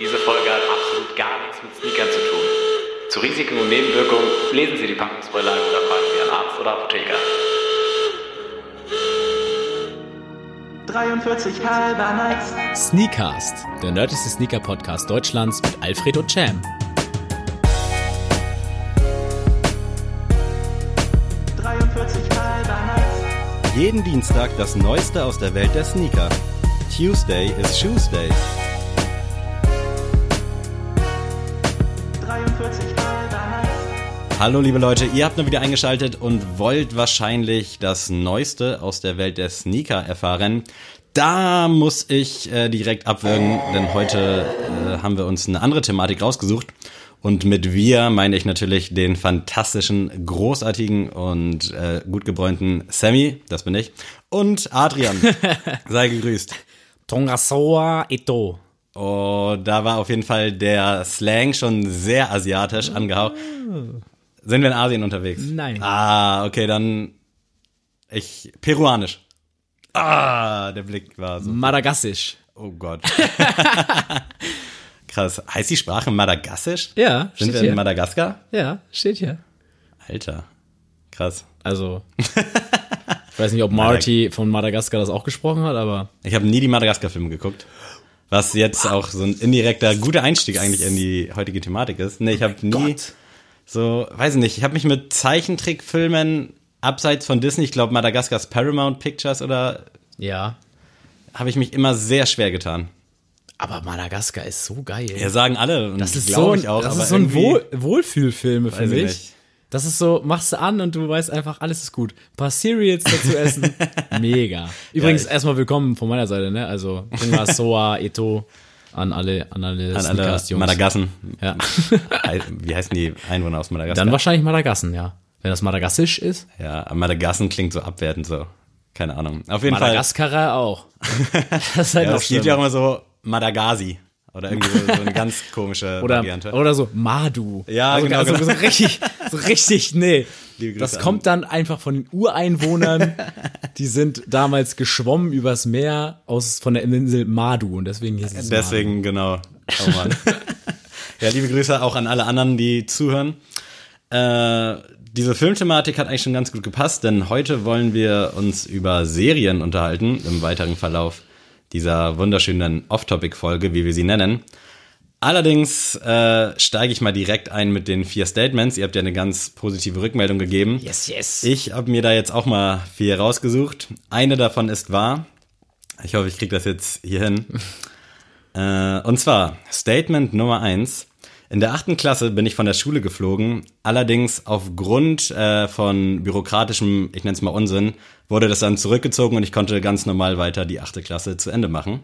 Diese Folge hat absolut gar nichts mit Sneakern zu tun. Zu Risiken und Nebenwirkungen lesen Sie die Packungsbeilage oder fragen Sie Ihren Arzt oder Apotheker. 43 halber Nights. Sneakcast, der nördlichste Sneaker-Podcast Deutschlands mit Alfredo Cham. 43 halber Nights. Jeden Dienstag das Neueste aus der Welt der Sneaker. Tuesday is Shoes Day. Hallo liebe Leute, ihr habt nur wieder eingeschaltet und wollt wahrscheinlich das Neueste aus der Welt der Sneaker erfahren. Da muss ich äh, direkt abwürgen, denn heute äh, haben wir uns eine andere Thematik rausgesucht. Und mit wir meine ich natürlich den fantastischen, großartigen und äh, gut gebräunten Sammy, das bin ich, und Adrian. Sei gegrüßt. Tongasoa Ito. Oh, da war auf jeden Fall der Slang schon sehr asiatisch angehaucht. Sind wir in Asien unterwegs? Nein. Ah, okay, dann ich peruanisch. Ah, der Blick war so. Madagassisch. Oh Gott. Krass. Heißt die Sprache Madagassisch? Ja, Sind wir hier. in Madagaskar? Ja, steht hier. Alter. Krass. Also, ich weiß nicht, ob Marty von Madagaskar das auch gesprochen hat, aber Ich habe nie die Madagaskar-Filme geguckt. Was jetzt auch so ein indirekter guter Einstieg eigentlich in die heutige Thematik ist. Nee, ich habe nie so, weiß ich nicht, ich habe mich mit Zeichentrickfilmen abseits von Disney, ich glaube Madagaskars Paramount Pictures oder ja. habe ich mich immer sehr schwer getan. Aber Madagaskar ist so geil. Ja, sagen alle und das ist so ein, auch, das ist so ein Wohl, Wohlfühlfilme, Weiß finde ich ich. nicht. Das ist so, machst du an und du weißt einfach, alles ist gut. Ein paar Cereals dazu essen. Mega. Übrigens, ich- erstmal willkommen von meiner Seite, ne? Also, Tunga, Soa, Eto, an alle, an alle, an alle. Madagassen. Ja. Wie heißen die Einwohner aus Madagaskar? Dann wahrscheinlich Madagassen, ja. Wenn das Madagassisch ist. ja, Madagassen klingt so abwertend so. Keine Ahnung. Auf jeden Madagaskarer auch. Das ist halt Fall. Ja, es gibt ja auch immer so Madagasi. Oder irgendwie so, so eine ganz komische oder, Variante. oder so Madu. Ja, also, genau, Also, genau. so richtig, so richtig, nee. Das kommt dann einfach von den Ureinwohnern, die sind damals geschwommen übers Meer aus von der Insel Madu und deswegen hieß es Deswegen, genau. Oh Mann. ja, liebe Grüße auch an alle anderen, die zuhören. Äh, diese Filmthematik hat eigentlich schon ganz gut gepasst, denn heute wollen wir uns über Serien unterhalten im weiteren Verlauf dieser wunderschönen Off-Topic-Folge, wie wir sie nennen. Allerdings äh, steige ich mal direkt ein mit den vier Statements. Ihr habt ja eine ganz positive Rückmeldung gegeben. Yes, yes. Ich habe mir da jetzt auch mal vier rausgesucht. Eine davon ist wahr. Ich hoffe, ich kriege das jetzt hier hin. äh, und zwar Statement Nummer eins. In der achten Klasse bin ich von der Schule geflogen. Allerdings aufgrund äh, von bürokratischem, ich nenne es mal Unsinn, wurde das dann zurückgezogen und ich konnte ganz normal weiter die achte Klasse zu Ende machen.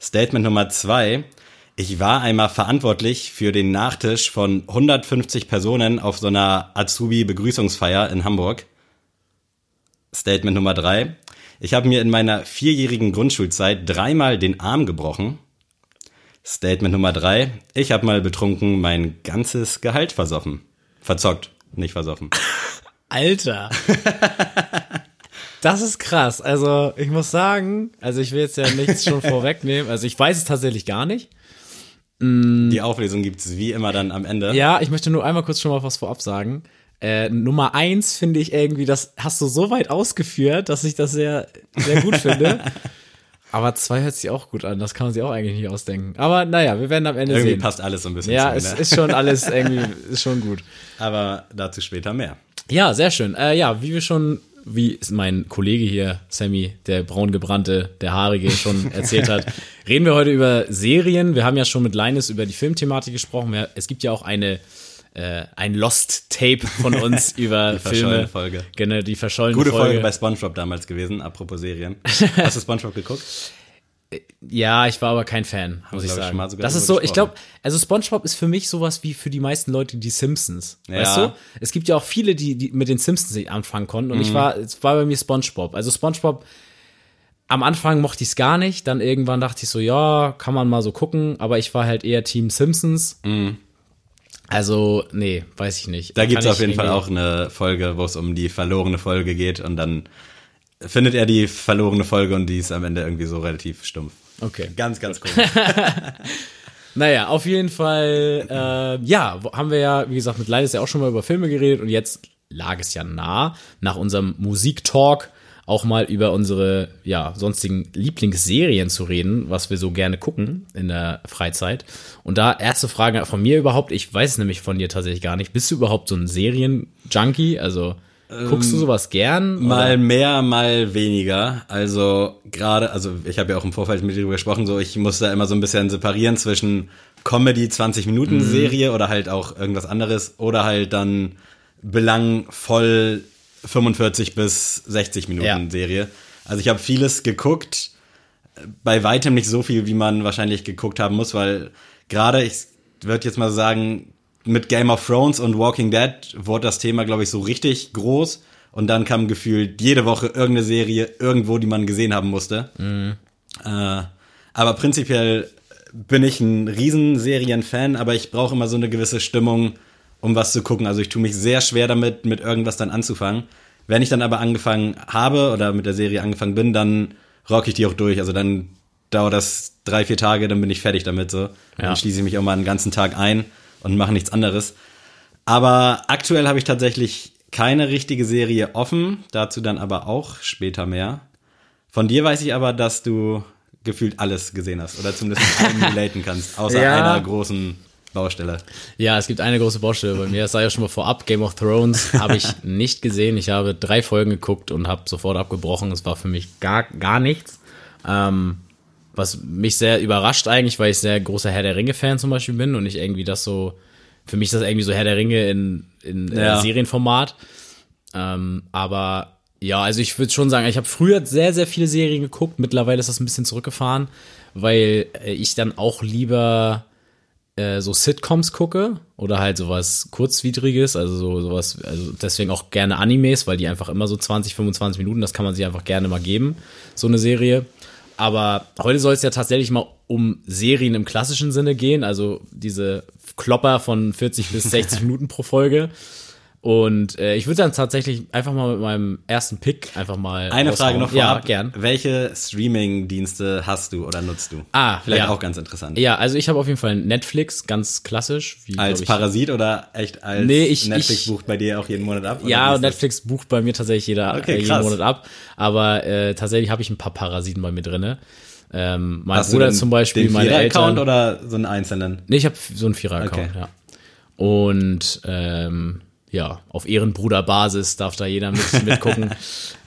Statement Nummer zwei. Ich war einmal verantwortlich für den Nachtisch von 150 Personen auf so einer Azubi-Begrüßungsfeier in Hamburg. Statement Nummer drei. Ich habe mir in meiner vierjährigen Grundschulzeit dreimal den Arm gebrochen. Statement Nummer drei. Ich habe mal betrunken mein ganzes Gehalt versoffen. Verzockt, nicht versoffen. Alter. Das ist krass. Also, ich muss sagen, also ich will jetzt ja nichts schon vorwegnehmen. Also, ich weiß es tatsächlich gar nicht. Die Auflösung gibt's wie immer dann am Ende. Ja, ich möchte nur einmal kurz schon mal was vorab sagen. Äh, Nummer eins finde ich irgendwie, das hast du so weit ausgeführt, dass ich das sehr, sehr gut finde. Aber zwei hört sich auch gut an, das kann man sich auch eigentlich nicht ausdenken. Aber naja, wir werden am Ende Irgendwie sehen. passt alles so ein bisschen ja, zu es Ende. ist schon alles irgendwie, ist schon gut. Aber dazu später mehr. Ja, sehr schön. Äh, ja, wie wir schon, wie mein Kollege hier, Sammy, der braungebrannte, der haarige, schon erzählt hat, reden wir heute über Serien. Wir haben ja schon mit Linus über die Filmthematik gesprochen. Es gibt ja auch eine äh, ein Lost Tape von uns über Die verschollene Filme. Folge. Genau, die verschollene Gute Folge. Folge bei SpongeBob damals gewesen, apropos Serien. Hast du SpongeBob geguckt? Ja, ich war aber kein Fan, muss ich ich, sagen. sogar das ist so, ich glaube, also SpongeBob ist für mich sowas wie für die meisten Leute die Simpsons. Ja. Weißt du? Es gibt ja auch viele, die, die mit den Simpsons nicht anfangen konnten. Und ich war, es war bei mir SpongeBob. Also SpongeBob, am Anfang mochte ich es gar nicht. Dann irgendwann dachte ich so, ja, kann man mal so gucken. Aber ich war halt eher Team Simpsons. Also, nee, weiß ich nicht. Da gibt's Kann auf jeden Fall auch eine Folge, wo es um die verlorene Folge geht und dann findet er die verlorene Folge und die ist am Ende irgendwie so relativ stumpf. Okay. Ganz, ganz komisch. Naja, auf jeden Fall, äh, ja, haben wir ja, wie gesagt, mit Leides ja auch schon mal über Filme geredet und jetzt lag es ja nah, nach unserem Musiktalk auch mal über unsere, ja, sonstigen Lieblingsserien zu reden, was wir so gerne gucken in der Freizeit. Und da erste Frage von mir überhaupt, ich weiß es nämlich von dir tatsächlich gar nicht, bist du überhaupt so ein Serien-Junkie? Also, guckst du sowas gern? Mal oder? mehr, mal weniger. Also gerade, also ich habe ja auch im Vorfeld mit dir drüber gesprochen, so ich muss da immer so ein bisschen separieren zwischen Comedy 20 Minuten Serie oder halt auch irgendwas anderes oder halt dann belangvoll 45 bis 60 Minuten Ja. Serie. Also ich habe vieles geguckt, bei weitem nicht so viel, wie man wahrscheinlich geguckt haben muss, weil gerade, ich würde jetzt mal sagen, mit Game of Thrones und Walking Dead wurde das Thema, glaube ich, so richtig groß. Und dann kam gefühlt jede Woche irgendeine Serie irgendwo, die man gesehen haben musste. Äh, aber prinzipiell bin ich ein Riesenserien-Fan, aber ich brauche immer so eine gewisse Stimmung, um was zu gucken. Also ich tue mich sehr schwer damit, mit irgendwas dann anzufangen. Wenn ich dann aber angefangen habe oder mit der Serie angefangen bin, dann rock ich die auch durch. Also dann dauert das drei, vier Tage, dann bin ich fertig damit so. Ja. Dann schließe ich mich auch mal einen ganzen Tag ein und mache nichts anderes. Aber aktuell habe ich tatsächlich keine richtige Serie offen, dazu dann aber auch später mehr. Von dir weiß ich aber, dass du gefühlt alles gesehen hast oder zumindest allem relaten kannst, außer Ja. einer großen Baustelle. Ja, es gibt eine große Baustelle bei mir. Das sah ja schon mal vorab. Game of Thrones habe ich nicht gesehen. Ich habe drei Folgen geguckt und habe sofort abgebrochen. Es war für mich gar, gar nichts. Ähm, was mich sehr überrascht eigentlich, weil ich sehr großer Herr der Ringe-Fan zum Beispiel bin und ich irgendwie das so, für mich ist das irgendwie so Herr der Ringe in, in Ja. äh, Serienformat. Ähm, aber ja, also ich würde schon sagen, ich habe früher sehr, sehr viele Serien geguckt. Mittlerweile ist das ein bisschen zurückgefahren, weil äh, ich dann auch lieber äh, so Sitcoms gucke oder halt sowas kurzwidriges, also so, sowas, also deswegen auch gerne Animes, weil die einfach immer so 20, 25 Minuten, das kann man sich einfach gerne mal geben, so eine Serie. Aber heute soll es ja tatsächlich mal um Serien im klassischen Sinne gehen, also diese Klopper von 40 bis 60 Minuten pro Folge. Und äh, ich würde dann tatsächlich einfach mal mit meinem ersten Pick einfach mal. Eine raushauen. Frage noch vorab. Ja, gern. Welche Streaming-Dienste hast du oder nutzt du? Ah, Vielleicht ja. auch ganz interessant. Ja, also ich habe auf jeden Fall Netflix, ganz klassisch. Wie, Als ich, Parasit oder echt als Nee, ich- Netflix ich- bucht bei dir auch jeden Monat ab? Ja, ist das? Netflix bucht bei mir tatsächlich jeder Okay, äh, jeden. Monat ab. Aber äh, tatsächlich habe ich ein paar Parasiten bei mir drinne. Ähm, mein Hast Bruder zum Beispiel, den meine Vierer-Account Eltern. oder so einen einzelnen? Nee, ich habe so einen Vierer-Account, Okay. ja. Und ähm, ja, auf Ehrenbruderbasis darf da jeder mit, mitgucken.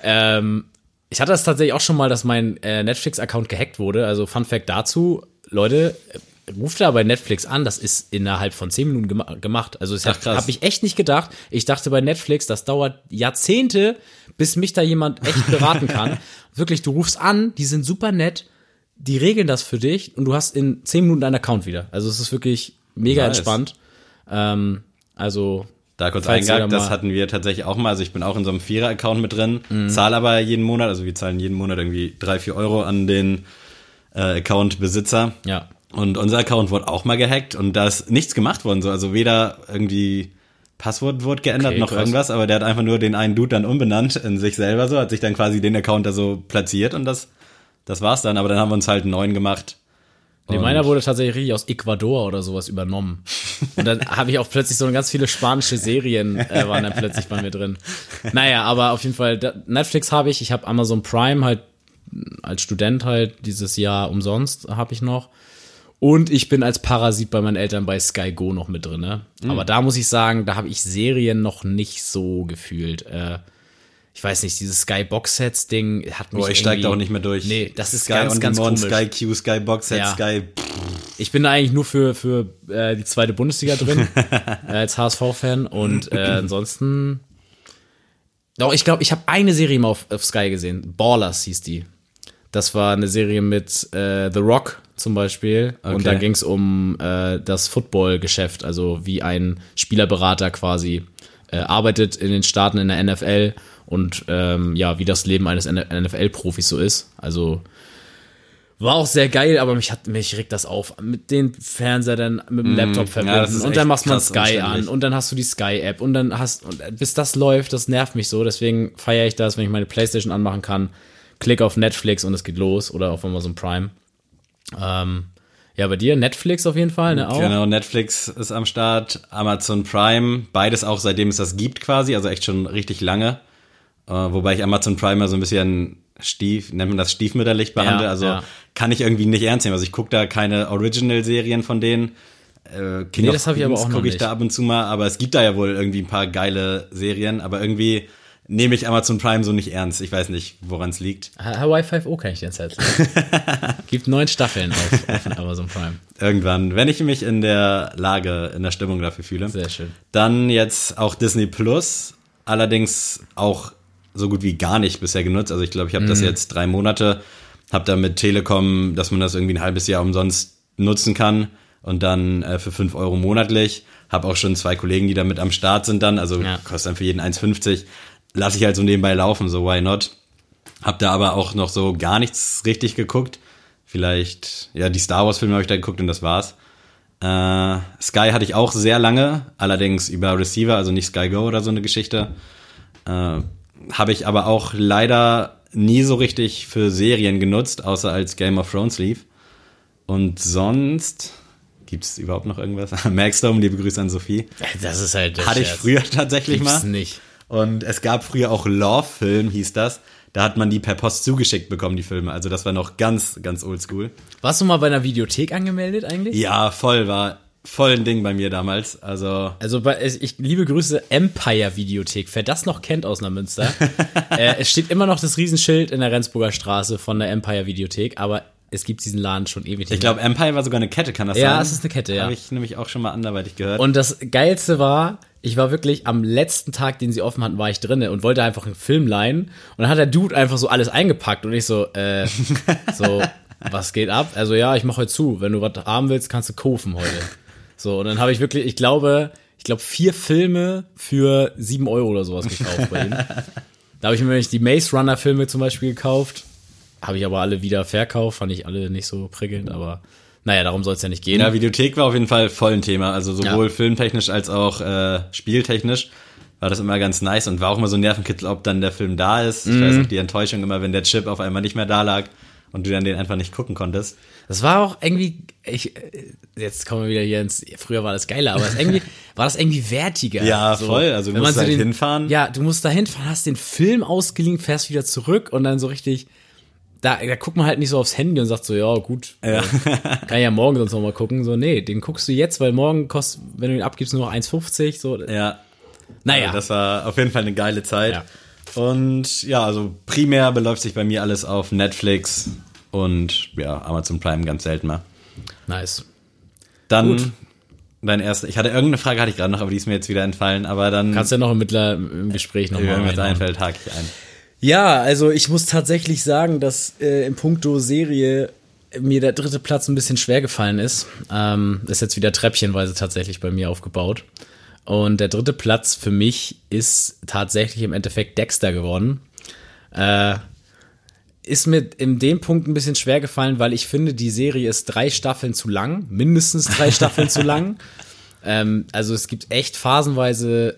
ähm, ich hatte das tatsächlich auch schon mal, dass mein äh, Netflix-Account gehackt wurde. Also Fun Fact dazu, Leute, äh, ruft da bei Netflix an, das ist innerhalb von 10 Minuten gema gemacht. Also das habe hab ich echt nicht gedacht. Ich dachte bei Netflix, das dauert Jahrzehnte, bis mich da jemand echt beraten kann. Wirklich, du rufst an, die sind super nett, die regeln das für dich und du hast in 10 Minuten deinen Account wieder. Also es ist wirklich mega Nice. entspannt. Ähm, also Da kurz Falls eingehakt, da das hatten wir tatsächlich auch mal. Also ich bin auch in so einem Vierer-Account mit drin, Mhm. zahle aber jeden Monat, also wir zahlen jeden Monat irgendwie drei, vier Euro an den äh, Account-Besitzer. ja. Und unser Account wurde auch mal gehackt und da ist nichts gemacht worden. So. Also weder irgendwie Passwort wurde geändert Okay, noch krass. irgendwas, aber der hat einfach nur den einen Dude dann umbenannt in sich selber so, hat sich dann quasi den Account da so platziert und das, das war's dann. Aber dann haben wir uns halt einen neuen gemacht. Nee, meiner wurde tatsächlich richtig aus Ecuador oder sowas übernommen. Und dann habe ich auch plötzlich so ganz viele spanische Serien äh, waren dann plötzlich bei mir drin. Naja, aber auf jeden Fall, da, Netflix habe ich, ich habe Amazon Prime halt als Student halt dieses Jahr umsonst habe ich noch. Und ich bin als Parasit bei meinen Eltern bei Sky Go noch mit drin. Ne? Mhm. Aber da muss ich sagen, da habe ich Serien noch nicht so gefühlt. Äh, ich weiß nicht, dieses Sky Box Sets Ding hat mich Boah, ich steig irgendwie- da auch nicht mehr durch. Nee, das ist Sky ganz, on ganz Demand, komisch. Sky Q, Sky Box Set, Ja. Sky. Ich bin da eigentlich nur für, für äh, die zweite Bundesliga drin, äh, als HSV-Fan. Und äh, ansonsten. Doch, ich glaube, ich habe eine Serie mal auf, auf Sky gesehen. Ballers hieß die. Das war eine Serie mit äh, The Rock zum Beispiel. Und Okay. da ging es um äh, das Football-Geschäft, also wie ein Spielerberater quasi äh, arbeitet in den Staaten in der NFL und ähm, ja, wie das Leben eines NFL-Profis so ist. Also war auch sehr geil, aber mich hat mich regt das auf. Mit den Fernseher dann mit dem Laptop verbinden Mhm. ist und dann machst man Sky an und dann hast du die Sky App und dann hast und bis das läuft, das nervt mich so, deswegen feiere ich das, wenn ich meine Playstation anmachen kann, klick auf Netflix und es geht los oder auf Amazon Prime. Ähm, ja, bei dir Netflix auf jeden Fall, ne? Auch? Genau, Netflix ist am Start, Amazon Prime, beides auch seitdem es das gibt quasi, also echt schon richtig lange. Äh, wobei ich Amazon Prime ja so ein bisschen stief, nennt man das stiefmütterlich behandle, Ja, also ja. kann ich irgendwie nicht ernst nehmen. Also ich gucke da keine Original-Serien von denen. Äh, King Nee, das hab ich aber auch gucke ich da ab und zu mal, aber es gibt da ja wohl irgendwie ein paar geile Serien, aber irgendwie nehme ich Amazon Prime so nicht ernst. Ich weiß nicht, woran es liegt. Ha- Hawaii 5.0 kann ich dir ins Herz. Gibt neun Staffeln auf, auf Amazon Prime. Irgendwann, wenn ich mich in der Lage, in der Stimmung dafür fühle. Sehr schön. Dann jetzt auch Disney Plus, allerdings auch so gut wie gar nicht bisher genutzt. Also ich glaube, ich habe Mhm. das jetzt drei Monate, habe da mit Telekom, dass man das irgendwie ein halbes Jahr umsonst nutzen kann und dann äh, für 5 Euro monatlich. Habe auch schon zwei Kollegen, die da mit am Start sind dann, also Ja. kostet dann für jeden 1,50. Lasse ich halt so nebenbei laufen, so why not? Hab da aber auch noch so gar nichts richtig geguckt. Vielleicht, ja, die Star Wars Filme habe ich da geguckt und das war's. Äh, Sky hatte ich auch sehr lange, allerdings über Receiver, also nicht Sky Go oder so eine Geschichte. Äh, habe ich aber auch leider nie so richtig für Serien genutzt, außer als Game of Thrones lief. Und sonst gibt's überhaupt noch irgendwas? Maxdome, liebe Grüße an Sophie. Das ist halt der Hatte ich früher tatsächlich Gibt's mal. nicht. Und es gab früher auch Love-Film, hieß das. Da hat man die per Post zugeschickt bekommen, die Filme. Also das war noch ganz, ganz oldschool. Warst du mal bei einer Videothek angemeldet eigentlich? Ja, voll, war voll ein Ding bei mir damals. Also Also bei, ich liebe Grüße Empire Videothek. Wer das noch kennt aus Neumünster, äh, es steht immer noch das Riesenschild in der Rendsburger Straße von der Empire Videothek, aber es gibt diesen Laden schon ewig. ich glaube, Empire war sogar eine Kette, kann das sein? Ja, es ist eine Kette, ja. Habe ich nämlich auch schon mal anderweitig gehört. Und das Geilste war, ich war wirklich am letzten Tag, den sie offen hatten, war ich drinne und wollte einfach einen Film leihen. Und dann hat der Dude einfach so alles eingepackt und ich so, äh, so, was geht ab? Also ja, ich mache heute zu. Wenn du was haben willst, kannst du kaufen heute. So, und dann habe ich wirklich, ich glaube, ich glaube, vier Filme für sieben Euro oder sowas gekauft bei ihm. Da habe ich mir nämlich die Maze Runner Filme zum Beispiel gekauft. Habe ich aber alle wieder verkauft, fand ich alle nicht so prickelnd, aber naja, darum soll es ja nicht gehen. ja, Videothek war auf jeden Fall voll ein Thema. Also sowohl Ja. filmtechnisch als auch äh, spieltechnisch war das immer ganz nice und war auch immer so ein Nervenkitzel, ob dann der Film da ist. Ich Mhm. weiß auch die Enttäuschung immer, wenn der Chip auf einmal nicht mehr da lag und du dann den einfach nicht gucken konntest. Das war auch irgendwie, ich, äh, jetzt kommen wir wieder hier ins, früher war das geiler, aber es irgendwie, war das irgendwie wertiger. Ja, voll, also du wenn man musst halt hinfahren. Ja, du musst da hinfahren, hast den Film ausgeliehen, fährst wieder zurück und dann so richtig, da, da guckt man halt nicht so aufs Handy und sagt so, ja, gut, Ja. äh, kann ich ja morgen sonst noch mal gucken. So, nee, den guckst du jetzt, weil morgen kostet, wenn du ihn abgibst, nur noch 1,50. So, Ja, naja. Also das war auf jeden Fall eine geile Zeit. Ja. Und ja, also primär beläuft sich bei mir alles auf Netflix und ja, Amazon Prime ganz selten mal. nice. Dann Gut. dein erster. Ich hatte irgendeine Frage hatte ich gerade noch, aber die ist mir jetzt wieder entfallen. Aber dann, Kannst ja noch im, Mittler, im Gespräch wenn mir nochmal jetzt einfällt, hake ich ein. Ja, also ich muss tatsächlich sagen, dass äh, im Punkto Serie mir der dritte Platz ein bisschen schwer gefallen ist. Ähm, ist jetzt wieder treppchenweise tatsächlich bei mir aufgebaut. Und der dritte Platz für mich ist tatsächlich im Endeffekt Dexter geworden. Äh, ist mir in dem Punkt ein bisschen schwer gefallen, weil ich finde, die Serie ist drei Staffeln zu lang, mindestens drei Staffeln zu lang. Ähm, also es gibt echt phasenweise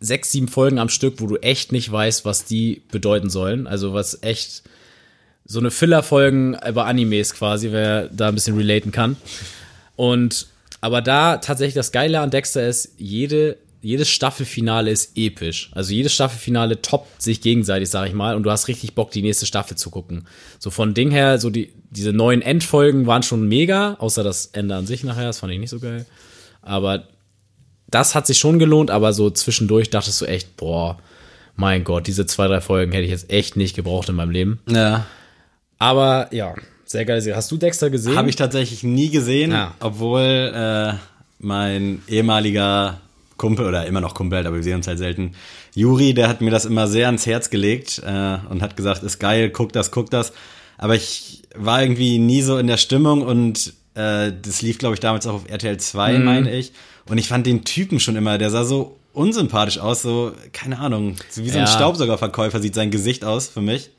sechs, sieben Folgen am Stück, wo du echt nicht weißt, was die bedeuten sollen. Also was echt so eine Filler-Folgen über Animes quasi, wer da ein bisschen relaten kann. Und aber da tatsächlich das Geile an Dexter ist, jede, jedes Staffelfinale ist episch. Also jedes Staffelfinale toppt sich gegenseitig, sag ich mal, und du hast richtig Bock, die nächste Staffel zu gucken. So von Ding her, so die, diese neuen Endfolgen waren schon mega, außer das Ende an sich nachher, das fand ich nicht so geil. Aber das hat sich schon gelohnt, aber so zwischendurch dachtest du echt, boah, mein Gott, diese zwei, drei Folgen hätte ich jetzt echt nicht gebraucht in meinem Leben. Ja. Aber ja, sehr geil. Hast du Dexter gesehen? Habe ich tatsächlich nie gesehen, Ja. obwohl äh, mein ehemaliger Kumpel oder immer noch Kumpel, aber wir sehen uns halt selten. Juri, der hat mir das immer sehr ans Herz gelegt äh, und hat gesagt, ist geil, guck das, guck das. Aber ich war irgendwie nie so in der Stimmung und äh, das lief, glaube ich, damals auch auf RTL 2, Mhm. meine ich. Und ich fand den Typen schon immer, der sah so unsympathisch aus, so, keine Ahnung, wie so ein Ja. Staubsaugerverkäufer sieht sein Gesicht aus für mich.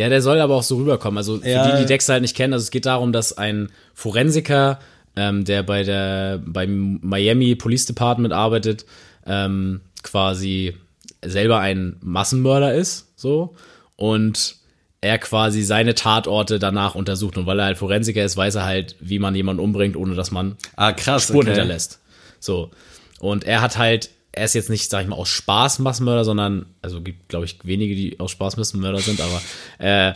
Ja, der soll aber auch so rüberkommen. Also für Ja. die, die Dexter halt nicht kennen, also es geht darum, dass ein Forensiker, ähm, der bei der beim Miami Police Department arbeitet, ähm, quasi selber ein Massenmörder ist, so und er quasi seine Tatorte danach untersucht. Und weil er halt Forensiker ist, weiß er halt, wie man jemanden umbringt, ohne dass man Ah, krass. Spuren okay. hinterlässt. So. Und er hat halt, er ist jetzt nicht, sag ich mal, aus Spaß Massenmörder, sondern, also gibt, glaube ich, wenige, die aus Spaß Massenmörder sind, aber äh,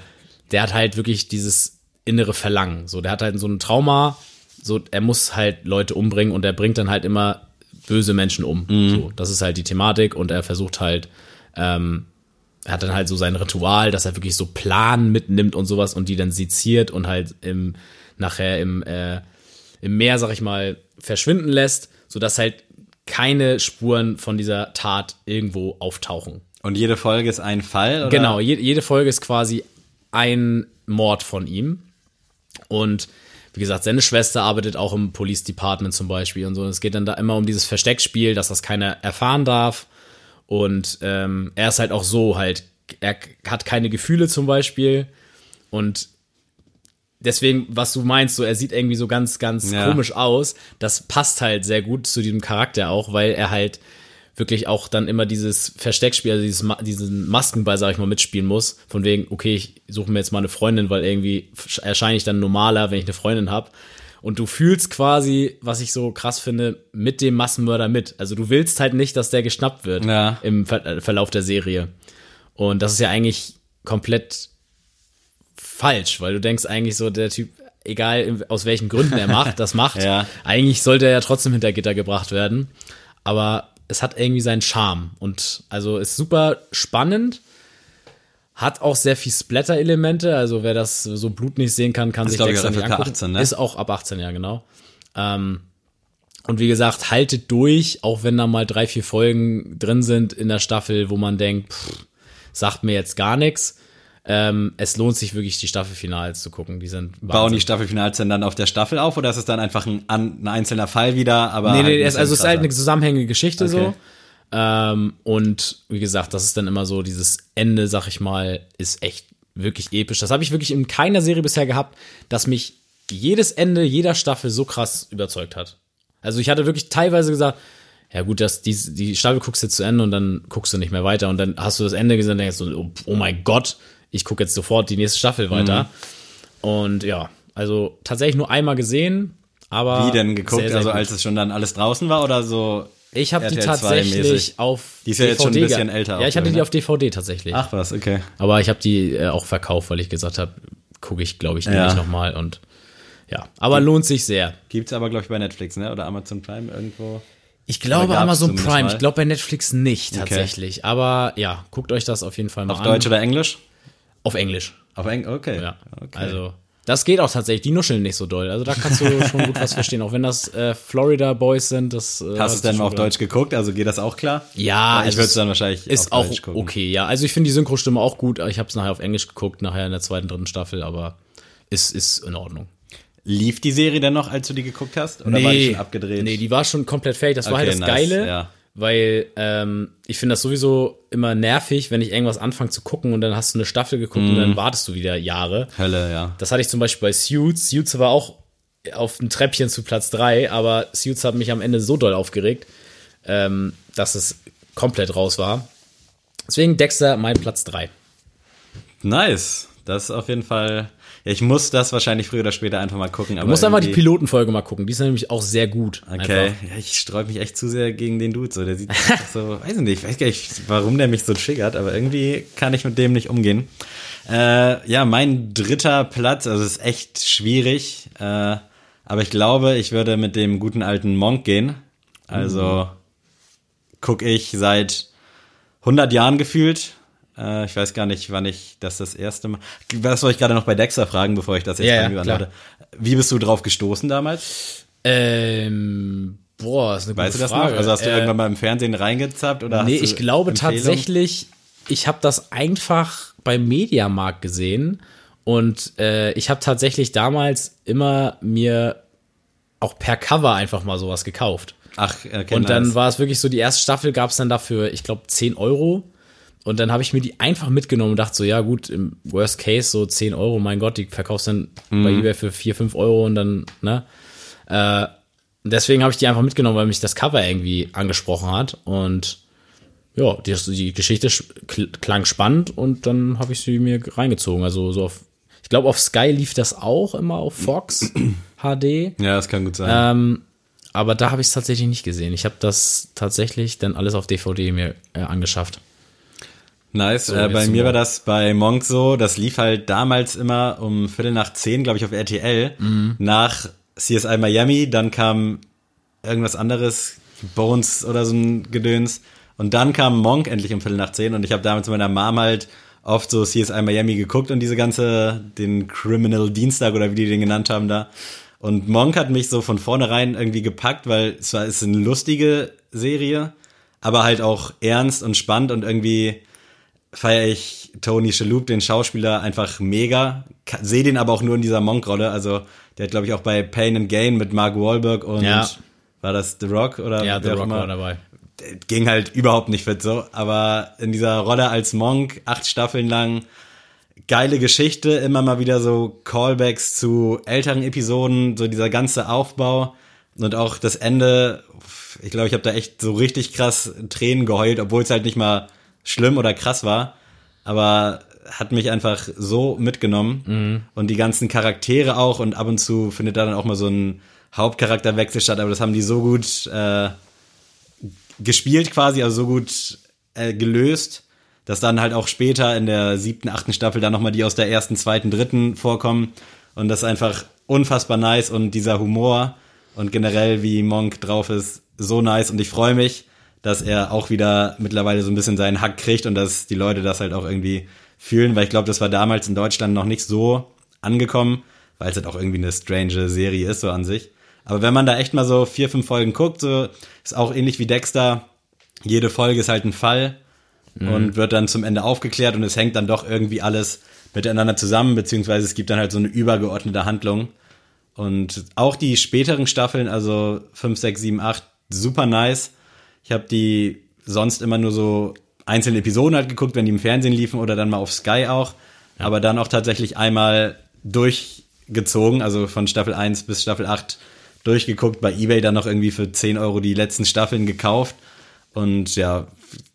der hat halt wirklich dieses innere Verlangen. So, der hat halt so ein Trauma, so, er muss halt Leute umbringen und er bringt dann halt immer böse Menschen um. So, das ist halt die Thematik und er versucht halt, ähm, er hat dann halt so sein Ritual, dass er wirklich so Plan mitnimmt und sowas und die dann seziert und halt im, nachher im, äh, im Meer, sag ich mal, verschwinden lässt, sodass halt keine Spuren von dieser Tat irgendwo auftauchen. Und jede Folge ist ein Fall? Oder? Genau, je, jede Folge ist quasi ein Mord von ihm. Und wie gesagt, seine Schwester arbeitet auch im Police Department zum Beispiel und so. Und es geht dann da immer um dieses Versteckspiel, dass das keiner erfahren darf. Und ähm, er ist halt auch so halt, er hat keine Gefühle zum Beispiel. Und deswegen, was du meinst, so er sieht irgendwie so ganz, ganz Ja. komisch aus. Das passt halt sehr gut zu diesem Charakter auch, weil er halt wirklich auch dann immer dieses Versteckspiel, also dieses, diesen Maskenball, sag ich mal, mitspielen muss. Von wegen, okay, ich suche mir jetzt mal eine Freundin, weil irgendwie erscheine ich dann normaler, wenn ich eine Freundin habe. Und du fühlst quasi, was ich so krass finde, mit dem Massenmörder mit. Also du willst halt nicht, dass der geschnappt wird Ja. im Ver äh, Verlauf der Serie. Und das ist ja eigentlich komplett falsch, weil du denkst eigentlich so, der Typ, egal aus welchen Gründen er macht, das macht, Ja. eigentlich sollte er ja trotzdem hinter Gitter gebracht werden. Aber es hat irgendwie seinen Charme und also ist super spannend. Hat auch sehr viel Splatter-Elemente, also wer das so Blut nicht sehen kann, kann Ist, sich auch nicht angucken. 18, ne? Ist auch ab 18, ja, genau. Ähm, und wie gesagt, haltet durch, auch wenn da mal drei, vier Folgen drin sind in der Staffel, wo man denkt, pff, sagt mir jetzt gar nichts. Ähm, es lohnt sich wirklich, die Staffelfinals zu gucken. Die sind Bauen Wahnsinn. die Staffelfinals denn dann auf der Staffel auf oder ist es dann einfach ein, ein einzelner Fall wieder? Aber Nee, halt nee, es, also es ist halt eine zusammenhängende Geschichte Okay. so. Ähm, und wie gesagt, das ist dann immer so, dieses Ende, sag ich mal, ist echt wirklich episch. Das habe ich wirklich in keiner Serie bisher gehabt, dass mich jedes Ende jeder Staffel so krass überzeugt hat. Also ich hatte wirklich teilweise gesagt, ja gut, das, die, die Staffel guckst du jetzt zu Ende und dann guckst du nicht mehr weiter und dann hast du das Ende gesehen und denkst so, oh, oh mein Gott, ich gucke jetzt sofort die nächste Staffel weiter. Und ja, also tatsächlich nur einmal gesehen, aber Wie denn geguckt? sehr, sehr also gut. als es schon dann alles draußen war oder so? Ich habe die RTL 2 tatsächlich auf Die ist ja jetzt schon ein DVD bisschen älter Ja, ich hatte die ne? auf DVD tatsächlich. Ach was, okay. Aber ich habe die äh, auch verkauft, weil ich gesagt habe, gucke ich, glaube ich, Ja. nicht nochmal und ja, aber lohnt sich sehr. Gibt's aber, glaube ich, bei Netflix, ne? Oder Amazon Prime irgendwo. Ich glaube Amazon Prime, mal. ich glaube bei Netflix nicht Okay. tatsächlich, aber ja, guckt euch das auf jeden Fall mal Auf an. Deutsch oder Englisch? Auf Englisch. Auf Englisch, okay. Ja. okay. Also das geht auch tatsächlich, die nuscheln nicht so doll. Also da kannst du schon gut was verstehen, auch wenn das äh, Florida Boys sind, das äh, Hast du es denn mal auf Deutsch geguckt? Also geht das auch klar? Ja, Weil ich würde es es dann wahrscheinlich ist auf auch okay, ja. Also ich finde die Synchrostimme auch gut. Ich habe es nachher auf Englisch geguckt, nachher in der zweiten, dritten Staffel, aber ist, ist in Ordnung. Lief die Serie denn noch, als du die geguckt hast? Oder war die schon abgedreht? Nee, die war schon komplett fertig. Das war Okay, halt das nice, Geile, ja. Weil ähm, ich finde das sowieso immer nervig, wenn ich irgendwas anfange zu gucken und dann hast du eine Staffel geguckt und Mhm. dann wartest du wieder Jahre. Hölle, ja. Das hatte ich zum Beispiel bei Suits. Suits war auch auf dem Treppchen zu Platz 3, aber Suits hat mich am Ende so doll aufgeregt, ähm, dass es komplett raus war. Deswegen Dexter mein Platz 3. Nice. Das ist auf jeden Fall. Ja, ich muss das wahrscheinlich früher oder später einfach mal gucken. Du musst einfach die Pilotenfolge mal gucken. Die ist nämlich auch sehr gut. Okay, Einfach. ja, ich sträub mich echt zu sehr gegen den Dude. So, der sieht so, weiß ich nicht, ich weiß gar nicht, warum der mich so triggert, aber irgendwie kann ich mit dem nicht umgehen. Äh, ja, mein dritter Platz, also es ist echt schwierig, äh, aber ich glaube, ich würde mit dem guten alten Monk gehen. Also guck ich seit 100 Jahren gefühlt. Äh, ich weiß gar nicht, wann ich das das erste Mal. Was soll ich gerade noch bei Dexter fragen, bevor ich das jetzt Ja, ja, bei beantworte? Wie bist du drauf gestoßen damals? Ähm, boah, ist eine Weißt du gute das Frage. noch? Also hast du Äh, irgendwann mal im Fernsehen reingezappt oder Nee, du ich glaube tatsächlich, ich habe das einfach beim Mediamarkt gesehen und äh, ich habe tatsächlich damals immer mir auch per Cover einfach mal sowas gekauft. Ach, okay, Und dann nice. war es wirklich so, die erste Staffel gab es dann dafür, ich glaube, 10 Euro. Und dann habe ich mir die einfach mitgenommen und dachte so, ja gut, im Worst Case so 10 Euro, mein Gott, die verkaufst dann bei Mhm. eBay für 4, 5 Euro und dann, ne? Äh, deswegen habe ich die einfach mitgenommen, weil mich das Cover irgendwie angesprochen hat. Und ja, die, die Geschichte sch- kl- klang spannend und dann habe ich sie mir reingezogen. Also so auf, ich glaube auf Sky lief das auch immer auf Fox HD. Ja, das kann gut sein. Ähm, aber da habe ich es tatsächlich nicht gesehen. Ich habe das tatsächlich dann alles auf DVD mir äh, angeschafft. Nice. äh, jetzt bei mir war das bei Monk so, das lief halt damals immer um Viertel nach zehn, glaube ich, auf RTL. Mhm. Nach CSI Miami, dann kam irgendwas anderes, Bones oder so ein Gedöns. Und dann kam Monk endlich um Viertel nach zehn und ich habe damals mit meiner Mom halt oft so CSI Miami geguckt und diese ganze, den Criminal Dienstag oder wie die den genannt haben da. Und Monk hat mich so von vornherein irgendwie gepackt, weil es war, es ist eine lustige Serie, aber halt auch ernst und spannend und irgendwie feiere ich Tony Shalhoub, den Schauspieler, einfach mega. Sehe den aber auch nur in dieser Monk-Rolle. Also der hat, glaube ich, auch bei Pain and Gain mit Mark Wahlberg und Ja. war das The Rock oder Ja, The Rock immer. war dabei. Ging halt überhaupt nicht fit so. Aber in dieser Rolle als Monk, acht Staffeln lang, geile Geschichte, immer mal wieder so Callbacks zu älteren Episoden, so dieser ganze Aufbau und auch das Ende. Ich glaube, ich habe da echt so richtig krass Tränen geheult, obwohl es halt nicht mal schlimm oder krass war, aber hat mich einfach so mitgenommen. Und die ganzen Charaktere auch. Und ab und zu findet da dann auch mal so ein Hauptcharakterwechsel statt, aber das haben die so gut äh, gespielt quasi, also so gut äh, gelöst, dass dann halt auch später in der siebten, achten Staffel dann nochmal die aus der ersten, zweiten, dritten vorkommen. Und das ist einfach unfassbar nice. Und dieser Humor und generell wie Monk drauf ist, so nice. Und ich freue mich, dass er auch wieder mittlerweile so ein bisschen seinen Hack kriegt und dass die Leute das halt auch irgendwie fühlen, weil ich glaube, das war damals in Deutschland noch nicht so angekommen, weil es halt auch irgendwie eine strange Serie ist, so an sich. Aber wenn man da echt mal so vier, fünf Folgen guckt, so ist auch ähnlich wie Dexter. Jede Folge ist halt ein Fall und wird dann zum Ende aufgeklärt und es hängt dann doch irgendwie alles miteinander zusammen, beziehungsweise es gibt dann halt so eine übergeordnete Handlung. Und auch die späteren Staffeln, also 5, 6, 7, 8, super nice. Ich habe die sonst immer nur so einzelne Episoden halt geguckt, wenn die im Fernsehen liefen oder dann mal auf Sky auch. Aber dann auch tatsächlich einmal durchgezogen, also von Staffel 1 bis Staffel 8 durchgeguckt, bei Ebay dann noch irgendwie für 10 Euro die letzten Staffeln gekauft. Und ja,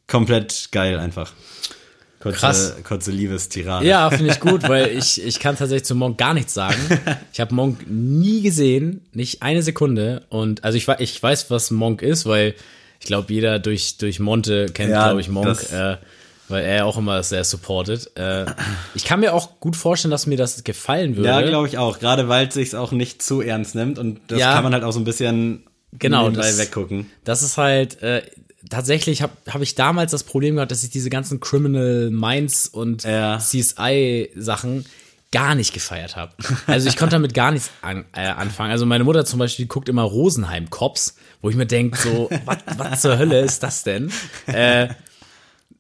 komplett geil einfach. Kurze, Krass. Kurze Liebestirade. Ja, finde ich gut, weil ich, ich kann tatsächlich zu Monk gar nichts sagen. Ich habe Monk nie gesehen, nicht eine Sekunde. Und also ich, ich weiß, was Monk ist, weil ich glaube, jeder durch, durch Monte kennt, Ja, glaube ich, Monk, äh, weil er auch immer sehr supportet. Äh, ich kann mir auch gut vorstellen, dass mir das gefallen würde. Ja, glaube ich auch. Gerade weil es sich auch nicht zu ernst nimmt und das Ja. kann man halt auch so ein bisschen Genau, das- weggucken. Das ist halt, äh, tatsächlich habe hab ich damals das Problem gehabt, dass ich diese ganzen Criminal Minds und Ja. CSI-Sachen gar nicht gefeiert habe. Also ich konnte damit gar nichts an, äh, anfangen. Also meine Mutter zum Beispiel die guckt immer Rosenheim Cops, wo ich mir denke, so, was zur Hölle ist das denn? Äh,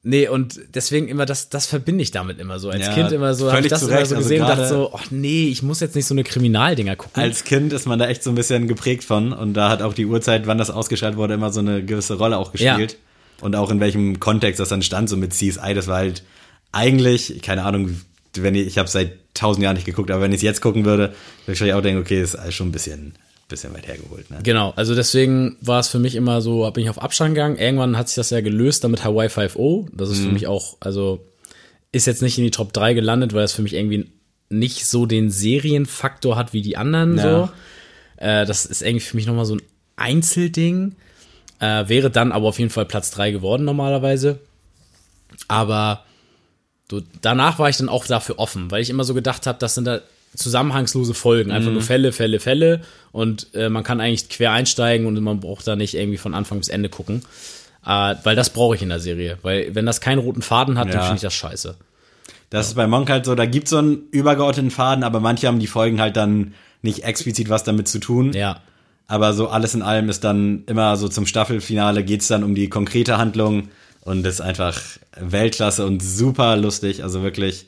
nee, und deswegen immer, das, das verbinde ich damit immer so. Als Ja, Kind immer so, habe ich das immer so Also gesehen und dachte so, ach nee, ich muss jetzt nicht so eine Kriminaldinger gucken. Als Kind ist man da echt so ein bisschen geprägt von und da hat auch die Uhrzeit, wann das ausgeschaltet wurde, immer so eine gewisse Rolle auch gespielt. Und auch in welchem Kontext das dann stand, so mit CSI, das war halt eigentlich, keine Ahnung, wenn ich, ich habe seit tausend Jahren nicht geguckt, aber wenn ich es jetzt gucken würde, würde ich auch denken, okay, ist alles schon ein bisschen, bisschen weit hergeholt. Ne? Genau, also deswegen war es für mich immer so, bin ich auf Abstand gegangen. Irgendwann hat sich das ja gelöst dann mit Hawaii 5.0. Das ist für mich auch, also ist jetzt nicht in die Top 3 gelandet, weil es für mich irgendwie nicht so den Serienfaktor hat wie die anderen Ja. so. Äh, das ist irgendwie für mich nochmal so ein Einzelding. Äh, wäre dann aber auf jeden Fall Platz 3 geworden normalerweise. Aber so, danach war ich dann auch dafür offen, weil ich immer so gedacht habe, das sind da zusammenhangslose Folgen, einfach nur Fälle, Fälle, Fälle. Und äh, man kann eigentlich quer einsteigen und man braucht da nicht irgendwie von Anfang bis Ende gucken, äh, weil das brauche ich in der Serie, weil wenn das keinen roten Faden hat, dann Ja. finde ich das scheiße. Das ist bei Monk halt so, da gibt's so einen übergeordneten Faden, aber manche haben die Folgen halt dann nicht explizit was damit zu tun. Ja, Aber so alles in allem ist dann immer so zum Staffelfinale geht's dann um die konkrete Handlung und ist einfach Weltklasse und super lustig. Also wirklich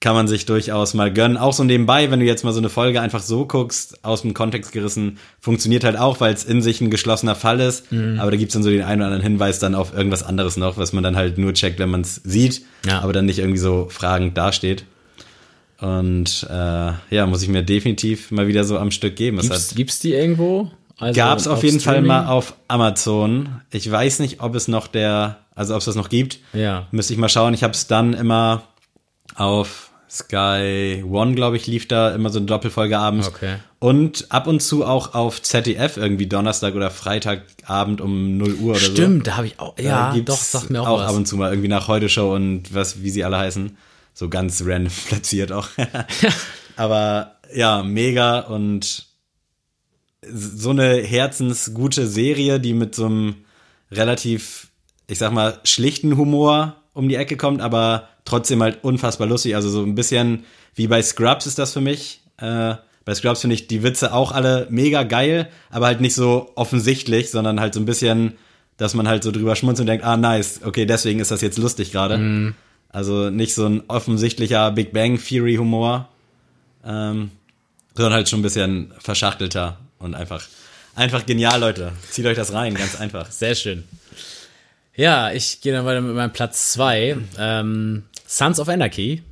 kann man sich durchaus mal gönnen. Auch so nebenbei, wenn du jetzt mal so eine Folge einfach so guckst, aus dem Kontext gerissen, funktioniert halt auch, weil es in sich ein geschlossener Fall ist. Mhm. Aber da gibt's dann so den einen oder anderen Hinweis dann auf irgendwas anderes noch, was man dann halt nur checkt, wenn man es sieht, Ja. aber dann nicht irgendwie so fragend dasteht. Und äh, ja, muss ich mir definitiv mal wieder so am Stück geben. Es gibt's, hat, gibt's die irgendwo Also Gab's auf, jeden Fall Streaming. mal auf Amazon. Ich weiß nicht, ob es noch der, also ob es das noch gibt. Ja. Müsste ich mal schauen. Ich habe es dann immer auf Sky One, glaube ich, lief da immer so eine Doppelfolge abends. Okay. Und ab und zu auch auf ZDF irgendwie Donnerstag oder Freitagabend um 0 Uhr oder so. Stimmt, da habe ich auch, ja, gibt's doch, sagt mir auch, auch was. ab und zu mal irgendwie nach Heute Show und was, wie sie alle heißen. So ganz random platziert auch. Aber ja, mega und so eine herzensgute Serie, die mit so einem relativ, ich sag mal, schlichten Humor um die Ecke kommt, aber trotzdem halt unfassbar lustig. Also so ein bisschen wie bei Scrubs ist das für mich. Äh, bei Scrubs finde ich die Witze auch alle mega geil, aber halt nicht so offensichtlich, sondern halt so ein bisschen, dass man halt so drüber schmunzelt und denkt, ah nice, okay, deswegen ist das jetzt lustig gerade. Also nicht so ein offensichtlicher Big Bang Theory Humor, ähm, sondern halt schon ein bisschen verschachtelter und einfach, einfach genial, Leute. Zieht euch das rein, ganz einfach. Sehr schön. Ja, ich gehe dann weiter mit meinem Platz zwei. Ähm, Sons of Anarchy.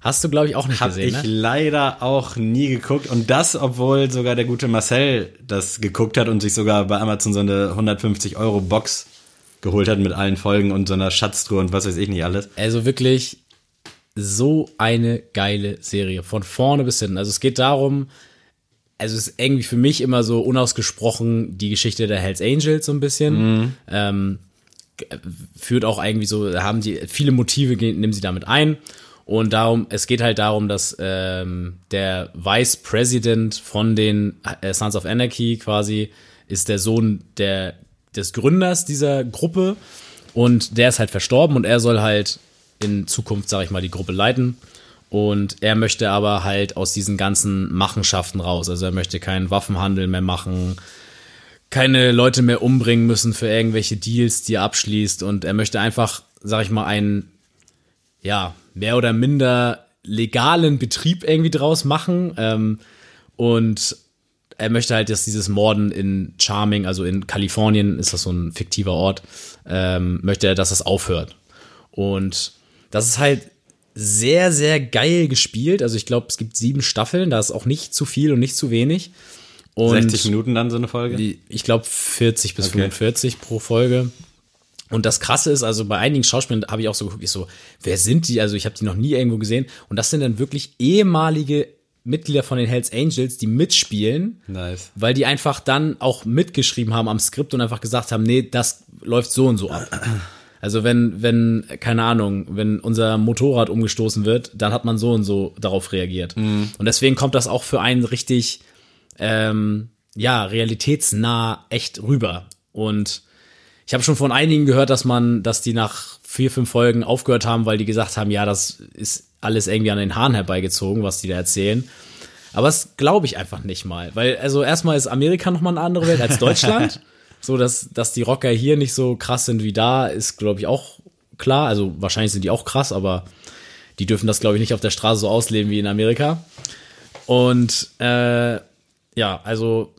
Hast du, glaube ich, auch nicht Hab gesehen, ich ne? leider auch nie geguckt und das, obwohl sogar der gute Marcel das geguckt hat und sich sogar bei Amazon so eine 150 Euro Box geholt hat mit allen Folgen und so einer Schatztruhe und was weiß ich nicht alles. Also wirklich so eine geile Serie. Von vorne bis hinten. Also es geht darum, also ist irgendwie für mich immer so unausgesprochen die Geschichte der Hells Angels so ein bisschen. Ähm, g- führt auch irgendwie so, haben die viele Motive, nehmen sie damit ein. Und darum, es geht halt darum, dass ähm, der Vice President von den äh, Sons of Anarchy quasi ist der Sohn der, des Gründers dieser Gruppe und der ist halt verstorben und er soll halt in Zukunft, sag ich mal, die Gruppe leiten. Und er möchte aber halt aus diesen ganzen Machenschaften raus. Also er möchte keinen Waffenhandel mehr machen, keine Leute mehr umbringen müssen für irgendwelche Deals, die er abschließt. Und er möchte einfach, sag ich mal, einen, ja, mehr oder minder legalen Betrieb irgendwie draus machen. Ähm, und er möchte halt, dass dieses Morden in Charming, also in Kalifornien, ist das so ein fiktiver Ort, ähm, möchte er, dass das aufhört. Und das ist halt sehr, sehr geil gespielt. Also ich glaube, es gibt sieben Staffeln, da ist auch nicht zu viel und nicht zu wenig. Und 60 Minuten dann so eine Folge? die, ich glaube 40 bis Okay. 45 pro Folge. Und das Krasse ist, also bei einigen Schauspielern habe ich auch so geguckt, ich so, wer sind die? Also ich habe die noch nie irgendwo gesehen. Und das sind dann wirklich ehemalige Mitglieder von den Hells Angels, die mitspielen, Nice. weil die einfach dann auch mitgeschrieben haben am Skript und einfach gesagt haben, nee, das läuft so und so ab. Also wenn, wenn, keine Ahnung, wenn unser Motorrad umgestoßen wird, dann hat man so und so darauf reagiert. Und deswegen kommt das auch für einen richtig, ähm, ja, realitätsnah echt rüber. Und ich habe schon von einigen gehört, dass man, dass die nach vier, fünf Folgen aufgehört haben, weil die gesagt haben, ja, das ist alles irgendwie an den Haaren herbeigezogen, was die da erzählen. Aber das glaube ich einfach nicht mal. Weil, also erstmal ist Amerika nochmal eine andere Welt als Deutschland. So, dass, dass die Rocker hier nicht so krass sind wie da, ist, glaube ich, auch klar. Also wahrscheinlich sind die auch krass, aber die dürfen das, glaube ich, nicht auf der Straße so ausleben wie in Amerika. Und äh, ja, also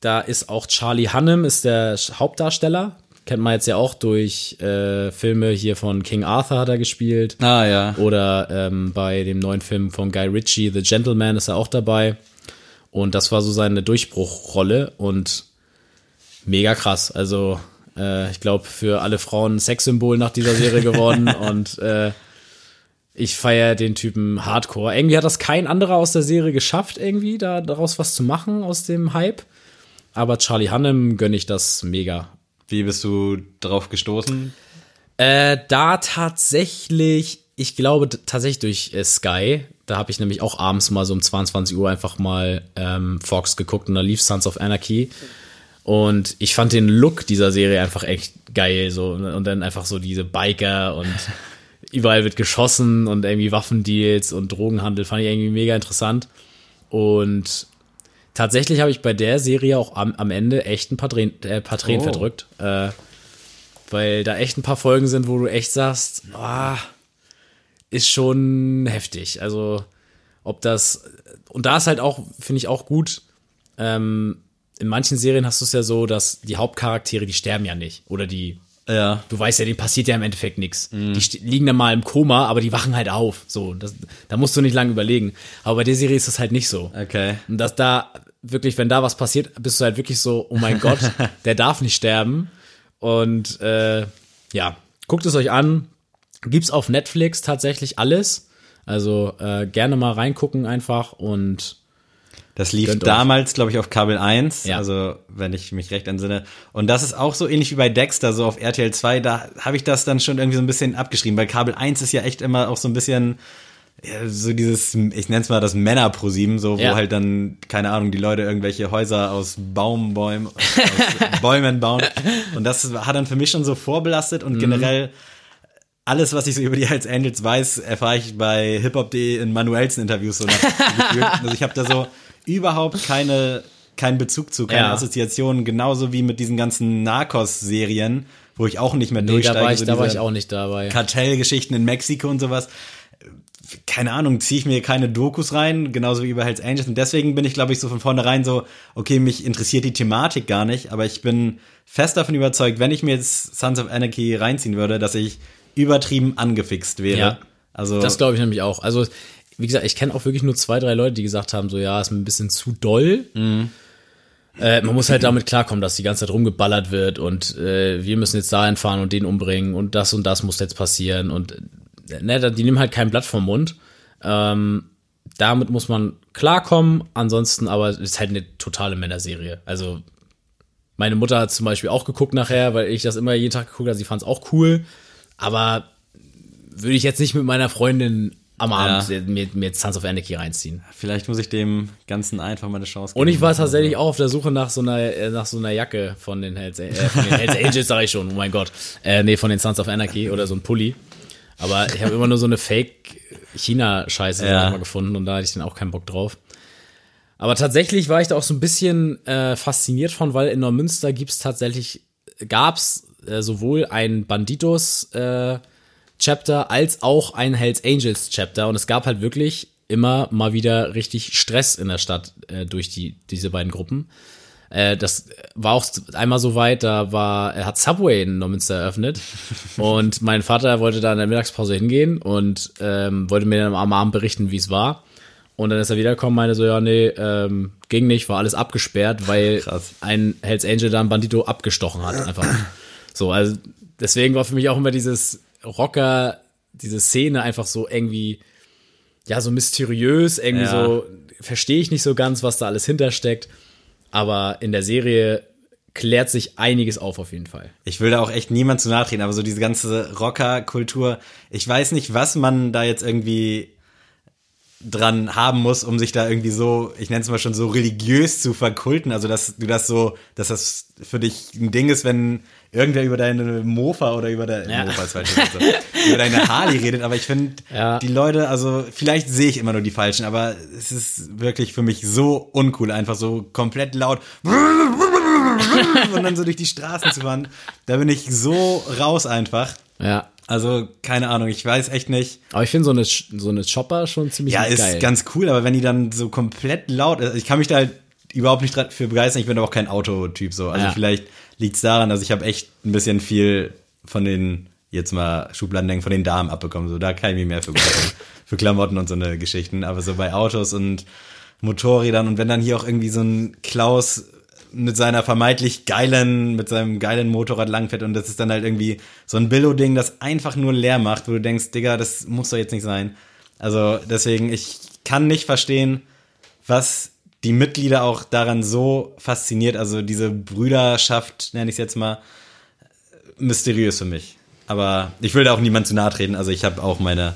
da ist auch Charlie Hunnam, ist der Hauptdarsteller. Kennt man jetzt ja auch durch äh, Filme hier von King Arthur hat er gespielt. Ah, ja. Oder ähm, bei dem neuen Film von Guy Ritchie, The Gentleman, ist er auch dabei. Und das war so seine Durchbruchrolle und mega krass. Also äh, ich glaube, für alle Frauen ein Sexsymbol nach dieser Serie geworden. und äh, ich feiere den Typen Hardcore. Irgendwie hat das kein anderer aus der Serie geschafft, irgendwie da daraus was zu machen aus dem Hype. Aber Charlie Hunnam gönne ich das mega. Wie bist du drauf gestoßen? Äh, da tatsächlich, ich glaube tatsächlich durch äh, Sky. Da habe ich nämlich auch abends mal so um 22 Uhr einfach mal ähm, Fox geguckt und da lief Sons of Anarchy. Und ich fand den Look dieser Serie einfach echt geil. So. Und dann einfach so diese Biker und überall wird geschossen und irgendwie Waffendeals und Drogenhandel fand ich irgendwie mega interessant. Und tatsächlich habe ich bei der Serie auch am, am Ende echt ein paar Tränen, äh, paar Tränen Oh. verdrückt. Äh, weil da echt ein paar Folgen sind, wo du echt sagst, ah, ist schon heftig. Also, ob das, und da ist halt auch, finde ich auch gut, ähm, in manchen Serien hast du es ja so, dass die Hauptcharaktere, die sterben ja nicht. Oder die, Ja. du weißt ja, denen passiert ja im Endeffekt nichts. Die st- liegen dann mal im Koma, aber die wachen halt auf. So, das, da musst du nicht lange überlegen. Aber bei der Serie ist das halt nicht so. Okay. Und das da, wirklich, wenn da was passiert, bist du halt wirklich so, oh mein Gott, der darf nicht sterben. Und äh, ja, guckt es euch an. Gibt's auf Netflix tatsächlich alles. Also äh, gerne mal reingucken einfach und Das lief Gönnt damals, glaube ich, auf Kabel 1, Ja. also wenn ich mich recht entsinne. Und das ist auch so ähnlich wie bei Dexter, so auf RTL 2, da habe ich das dann schon irgendwie so ein bisschen abgeschrieben, weil Kabel 1 ist ja echt immer auch so ein bisschen ja, so dieses, ich nenne es mal das Männer-ProSieben, so wo Ja. halt dann, keine Ahnung, die Leute irgendwelche Häuser aus Baumbäumen, aus Bäumen bauen. Und das hat dann für mich schon so vorbelastet Mhm. und generell alles, was ich so über die Hells Angels weiß, erfahre ich bei hiphop.de in Manuelsen Interviews so nach. Also ich habe da so überhaupt keine keinen Bezug zu, keine Ja. Assoziationen, genauso wie mit diesen ganzen Narcos-Serien, wo ich auch nicht mehr nee, durchsteige. da war ich, so da war ich auch nicht dabei. Kartellgeschichten in Mexiko und sowas. Keine Ahnung, ziehe ich mir keine Dokus rein, genauso wie über Hells Angels. Und deswegen bin ich, glaube ich, so von vornherein so, okay, mich interessiert die Thematik gar nicht, aber ich bin fest davon überzeugt, wenn ich mir jetzt Sons of Anarchy reinziehen würde, dass ich übertrieben angefixt wäre. Ja. Also Das glaube ich nämlich auch. Also, wie gesagt, ich kenne auch wirklich nur zwei, drei Leute, die gesagt haben, so ja, ist mir ein bisschen zu doll. Äh, man muss halt damit klarkommen, dass die ganze Zeit rumgeballert wird und äh, wir müssen jetzt dahin fahren und den umbringen und das und das muss jetzt passieren und äh, ne, die nehmen halt kein Blatt vom Mund. Ähm, damit muss man klarkommen, ansonsten aber es ist halt eine totale Männerserie. Also meine Mutter hat zum Beispiel auch geguckt nachher, weil ich das immer jeden Tag geguckt habe, sie fand es auch cool, aber würde ich jetzt nicht mit meiner Freundin am Abend mir, mir jetzt Sons of Anarchy reinziehen. vielleicht muss ich dem Ganzen einfach mal eine Chance geben. Und ich war tatsächlich auch auf der Suche nach so einer, äh, nach so einer Jacke von den Hells, äh, von den Hells Angels, sag ich schon, oh mein Gott. Äh, nee, von den Sons of Anarchy oder so ein Pulli. Aber ich habe immer nur so eine Fake-China-Scheiße Ja. gefunden und da hatte ich dann auch keinen Bock drauf. Aber tatsächlich war ich da auch so ein bisschen äh, fasziniert von, weil in Neumünster gibt's tatsächlich, gab's äh, sowohl ein Banditos äh, Chapter als auch ein Hells Angels Chapter und es gab halt wirklich immer mal wieder richtig Stress in der Stadt äh, durch die diese beiden Gruppen. Äh, das war auch einmal so weit, da war, er hat Subway in Neumünster eröffnet und mein Vater wollte da in der Mittagspause hingehen und ähm, wollte mir dann am Abend berichten, wie es war. Und dann ist er wiedergekommen, meinte so, ja, nee, ähm, ging nicht, war alles abgesperrt, weil Krass. ein Hells Angel da ein Bandito abgestochen hat. Einfach. So, also deswegen war für mich auch immer dieses Rocker, diese Szene einfach so irgendwie, ja, so mysteriös, irgendwie Ja. so, verstehe ich nicht so ganz, was da alles hintersteckt. Aber in der Serie klärt sich einiges auf, auf jeden Fall. Ich will da auch echt niemand zu nachtreten, aber so diese ganze Rocker-Kultur, ich weiß nicht, was man da jetzt irgendwie dran haben muss, um sich da irgendwie so, ich nenne es mal schon so religiös zu verkulten, also dass du das so, dass das für dich ein Ding ist, wenn irgendwer über deine Mofa oder über deine Ja. Mofa ist falsch, also, über deine Harley redet, aber ich finde Ja. die Leute, also vielleicht sehe ich immer nur die falschen, aber es ist wirklich für mich so uncool, einfach so komplett laut und dann so durch die Straßen zu fahren. Da bin ich so raus einfach. Ja. Also, keine Ahnung, ich weiß echt nicht. Aber ich finde so eine, so eine Chopper schon ziemlich Ja, geil. ist ganz cool, aber wenn die dann so komplett laut, also ich kann mich da halt überhaupt nicht für begeistern, ich bin aber auch kein Autotyp so. Also Ja. vielleicht liegt's daran, also ich habe echt ein bisschen viel von den, jetzt mal Schubladen von den Damen abbekommen. So, da kann ich mich mehr für für Klamotten und so eine Geschichten. Aber so bei Autos und Motorrädern und wenn dann hier auch irgendwie so ein Klaus mit seiner vermeintlich geilen, mit seinem geilen Motorrad langfährt und das ist dann halt irgendwie so ein Billo-Ding, das einfach nur leer macht, wo du denkst, Digga, das muss doch jetzt nicht sein. Also deswegen, ich kann nicht verstehen, was die Mitglieder auch daran so fasziniert, also diese Brüderschaft, nenne ich es jetzt mal, mysteriös für mich. Aber ich will da auch niemand zu nahe treten, also ich habe auch meine,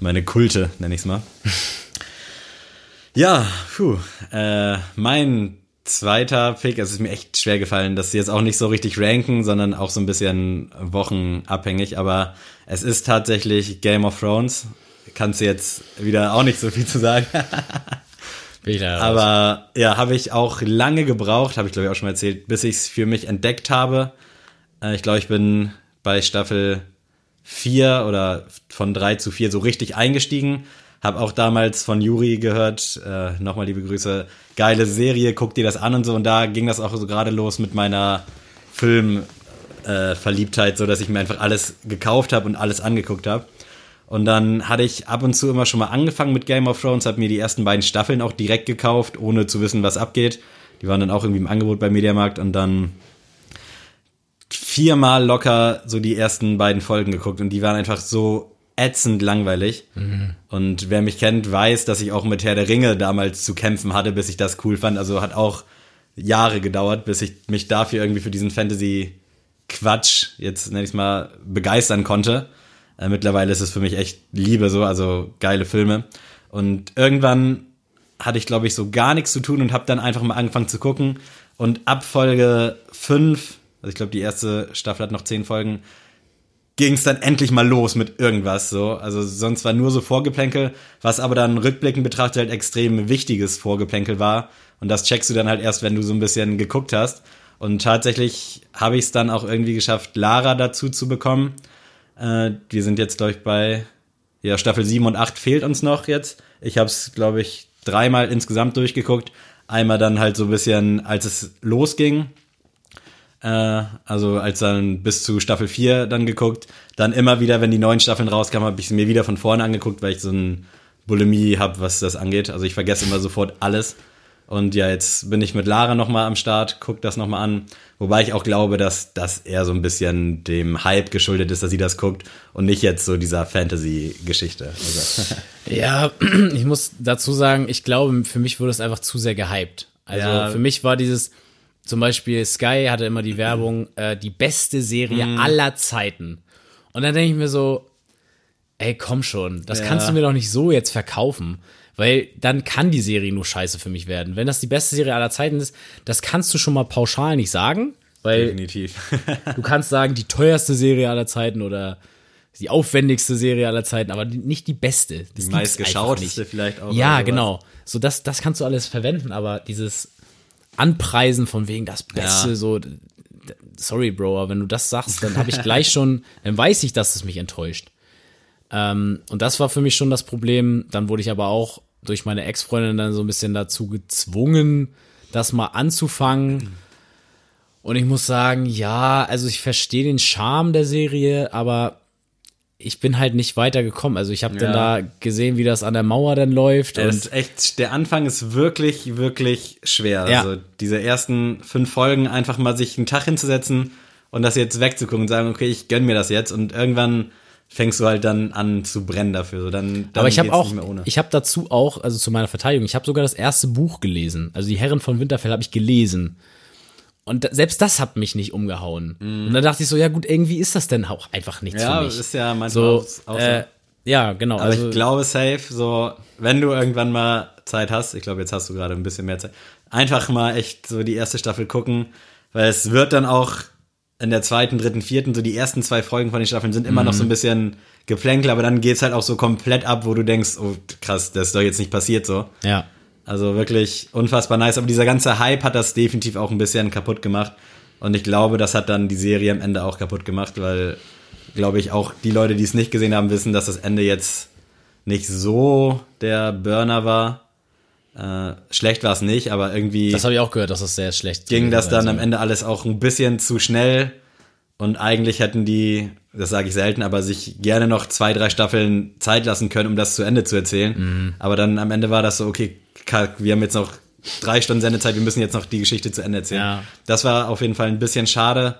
meine Kulte, nenne ich es mal. Ja, puh, äh, mein zweiter Pick, es ist mir echt schwer gefallen, dass sie jetzt auch nicht so richtig ranken, sondern auch so ein bisschen wochenabhängig, aber es ist tatsächlich Game of Thrones. Kannst du jetzt wieder auch nicht so viel zu sagen. Aber ja, habe ich auch lange gebraucht, habe ich glaube ich auch schon mal erzählt, bis ich es für mich entdeckt habe. Äh, ich glaube, ich bin bei Staffel 4 oder von 3 zu 4 so richtig eingestiegen. Habe auch damals von Juri gehört, äh, nochmal liebe Grüße, geile Serie, guck dir das an und so. Und da ging das auch so gerade los mit meiner Film-Verliebtheit, so dass ich mir einfach alles gekauft habe und alles angeguckt habe. Und dann hatte ich ab und zu immer schon mal angefangen mit Game of Thrones, habe mir die ersten beiden Staffeln auch direkt gekauft, ohne zu wissen, was abgeht. Die waren dann auch irgendwie im Angebot bei Mediamarkt und dann viermal locker so die ersten beiden Folgen geguckt und die waren einfach so ätzend langweilig. Und wer mich kennt, weiß, dass ich auch mit Herr der Ringe damals zu kämpfen hatte, bis ich das cool fand. Also hat auch Jahre gedauert, bis ich mich dafür irgendwie für diesen Fantasy-Quatsch, jetzt nenne ich es mal, begeistern konnte. Äh, mittlerweile ist es für mich echt Liebe so, also geile Filme. Und irgendwann hatte ich, glaube ich, so gar nichts zu tun und habe dann einfach mal angefangen zu gucken. Und ab Folge 5, also ich glaube, die erste Staffel hat noch zehn Folgen, ging es dann endlich mal los mit irgendwas so. Also sonst war nur so Vorgeplänkel, was aber dann rückblickend betrachtet halt extrem wichtiges Vorgeplänkel war. Und das checkst du dann halt erst, wenn du so ein bisschen geguckt hast. Und tatsächlich habe ich es dann auch irgendwie geschafft, Lara dazu zu bekommen. Äh, wir sind jetzt, glaube ich, bei ja, Staffel 7 und 8 fehlt uns noch jetzt. Ich habe es, glaube ich, dreimal insgesamt durchgeguckt. Einmal dann halt so ein bisschen, als es losging, äh, also als dann bis zu Staffel 4 dann geguckt. Dann immer wieder, wenn die neuen Staffeln rauskamen, habe ich sie mir wieder von vorne angeguckt, weil ich so ein Bulimie habe, was das angeht. Also ich vergesse immer sofort alles. Und ja, jetzt bin ich mit Lara nochmal am Start, guck das nochmal an. Wobei ich auch glaube, dass das eher so ein bisschen dem Hype geschuldet ist, dass sie das guckt und nicht jetzt so dieser Fantasy-Geschichte. Also, Ja, ich muss dazu sagen, ich glaube, für mich wurde es einfach zu sehr gehypt. Also Ja. für mich war dieses, zum Beispiel Sky hatte immer die Werbung, äh, die beste Serie Mhm. aller Zeiten. Und dann denke ich mir so, ey, komm schon, das Ja. kannst du mir doch nicht so jetzt verkaufen. Weil dann kann die Serie nur scheiße für mich werden. Wenn das die beste Serie aller Zeiten ist, das kannst du schon mal pauschal nicht sagen. Weil definitiv. Du kannst sagen, die teuerste Serie aller Zeiten oder die aufwendigste Serie aller Zeiten, aber nicht die beste. Das Die meistgeschauteste vielleicht auch. Ja, genau. So, das, das kannst du alles verwenden, aber dieses Anpreisen von wegen das Beste, Ja. so, sorry, Bro, aber wenn du das sagst, dann habe ich gleich schon, dann weiß ich, dass es mich enttäuscht. Ähm, und das war für mich schon das Problem. Dann wurde ich aber auch durch meine Ex-Freundin dann so ein bisschen dazu gezwungen, das mal anzufangen. Und ich muss sagen, ja, also ich verstehe den Charme der Serie, aber ich bin halt nicht weitergekommen. Also ich habe dann Ja. da gesehen, wie das an der Mauer dann läuft. Und ist echt, der Anfang ist wirklich, wirklich schwer. Ja. Also diese ersten fünf Folgen einfach mal sich einen Tag hinzusetzen und das jetzt wegzugucken und sagen, okay, ich gönn mir das jetzt und irgendwann fängst du halt dann an zu brennen dafür. So, dann, dann aber ich habe auch, ich habe dazu auch, also zu meiner Verteidigung, ich habe sogar das erste Buch gelesen. Also die Herren von Winterfell habe ich gelesen. Und selbst das hat mich nicht umgehauen. Und dann dachte ich so, ja gut, irgendwie ist das denn auch einfach nichts ja, für mich. ist ja manchmal so, auch, auch äh, ja, genau. Aber also, ich glaube safe, so, wenn du irgendwann mal Zeit hast, ich glaube, jetzt hast du gerade ein bisschen mehr Zeit, einfach mal echt so die erste Staffel gucken, weil es wird dann auch in der zweiten, dritten, vierten, so die ersten zwei Folgen von den Staffeln sind immer noch so ein bisschen Geplänkel, aber dann geht's halt auch so komplett ab, wo du denkst, oh krass, das ist doch jetzt nicht passiert so. ja. Also wirklich unfassbar nice, aber dieser ganze Hype hat das definitiv auch ein bisschen kaputt gemacht und ich glaube, das hat dann die Serie am Ende auch kaputt gemacht, weil glaube ich auch die Leute, die es nicht gesehen haben, wissen, dass das Ende jetzt nicht so der Burner war. Äh, schlecht war es nicht, aber irgendwie Das habe ich auch gehört, dass das sehr schlecht ging das dann also. am Ende alles auch ein bisschen zu schnell und eigentlich hätten die, das sage ich selten, aber sich gerne noch zwei, drei Staffeln Zeit lassen können, um das zu Ende zu erzählen. Mhm. Aber dann am Ende war das so, okay, wir haben jetzt noch drei Stunden Sendezeit, wir müssen jetzt noch die Geschichte zu Ende erzählen. Ja. Das war auf jeden Fall ein bisschen schade.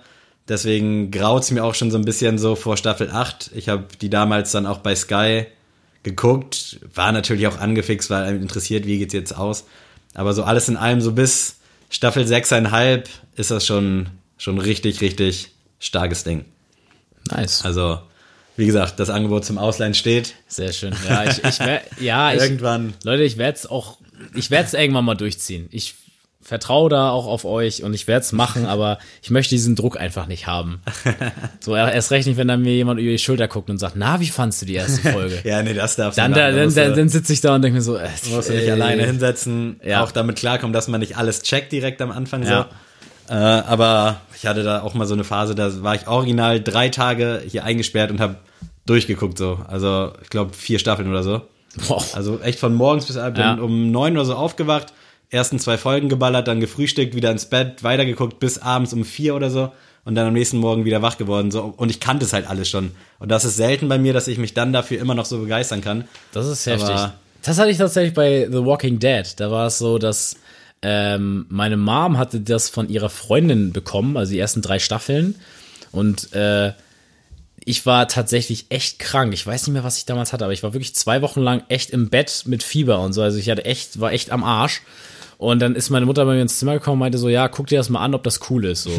Deswegen graut's mir auch schon so ein bisschen so vor Staffel 8. Ich habe die damals dann auch bei Sky geguckt, war natürlich auch angefixt, weil einem interessiert, wie geht's jetzt aus. Aber so alles in allem, so bis Staffel 6,5 ist das schon, schon richtig, richtig starkes Ding. Nice. Also, wie gesagt, das Angebot zum Ausleihen steht. Sehr schön. Ja, ich, ich wer- ja, ich, Irgendwann. Leute, ich werde es auch, ich werde es irgendwann mal durchziehen. Ich vertraue da auch auf euch und ich werde es machen, aber ich möchte diesen Druck einfach nicht haben. So erst recht nicht, wenn dann mir jemand über die Schulter guckt und sagt, na, wie fandst du die erste Folge? Ja, nee, das darfst Dann, du machen. Da dann, dann, dann sitze ich da und denke mir so, äh, musst du dich äh, alleine hinsetzen, Ja. auch damit klarkommen, dass man nicht alles checkt direkt am Anfang Ja. so. Äh, aber ich hatte da auch mal so eine Phase, da war ich original drei Tage hier eingesperrt und habe durchgeguckt so. Also ich glaube vier Staffeln oder so. Boah. Also echt von morgens bis abends Ja. um neun oder so aufgewacht, ersten zwei Folgen geballert, dann gefrühstückt, wieder ins Bett, weitergeguckt bis abends um vier oder so und dann am nächsten Morgen wieder wach geworden. So, und ich kannte es halt alles schon. Und das ist selten bei mir, dass ich mich dann dafür immer noch so begeistern kann. Das ist heftig. Aber- das hatte ich tatsächlich bei The Walking Dead. Da war es so, dass ähm, meine Mom hatte das von ihrer Freundin bekommen, also die ersten drei Staffeln. Und äh, ich war tatsächlich echt krank. Ich weiß nicht mehr, was ich damals hatte, aber ich war wirklich zwei Wochen lang echt im Bett mit Fieber und so. Also ich hatte echt, war echt am Arsch. Und dann ist meine Mutter bei mir ins Zimmer gekommen und meinte so, ja, guck dir das mal an, ob das cool ist. So.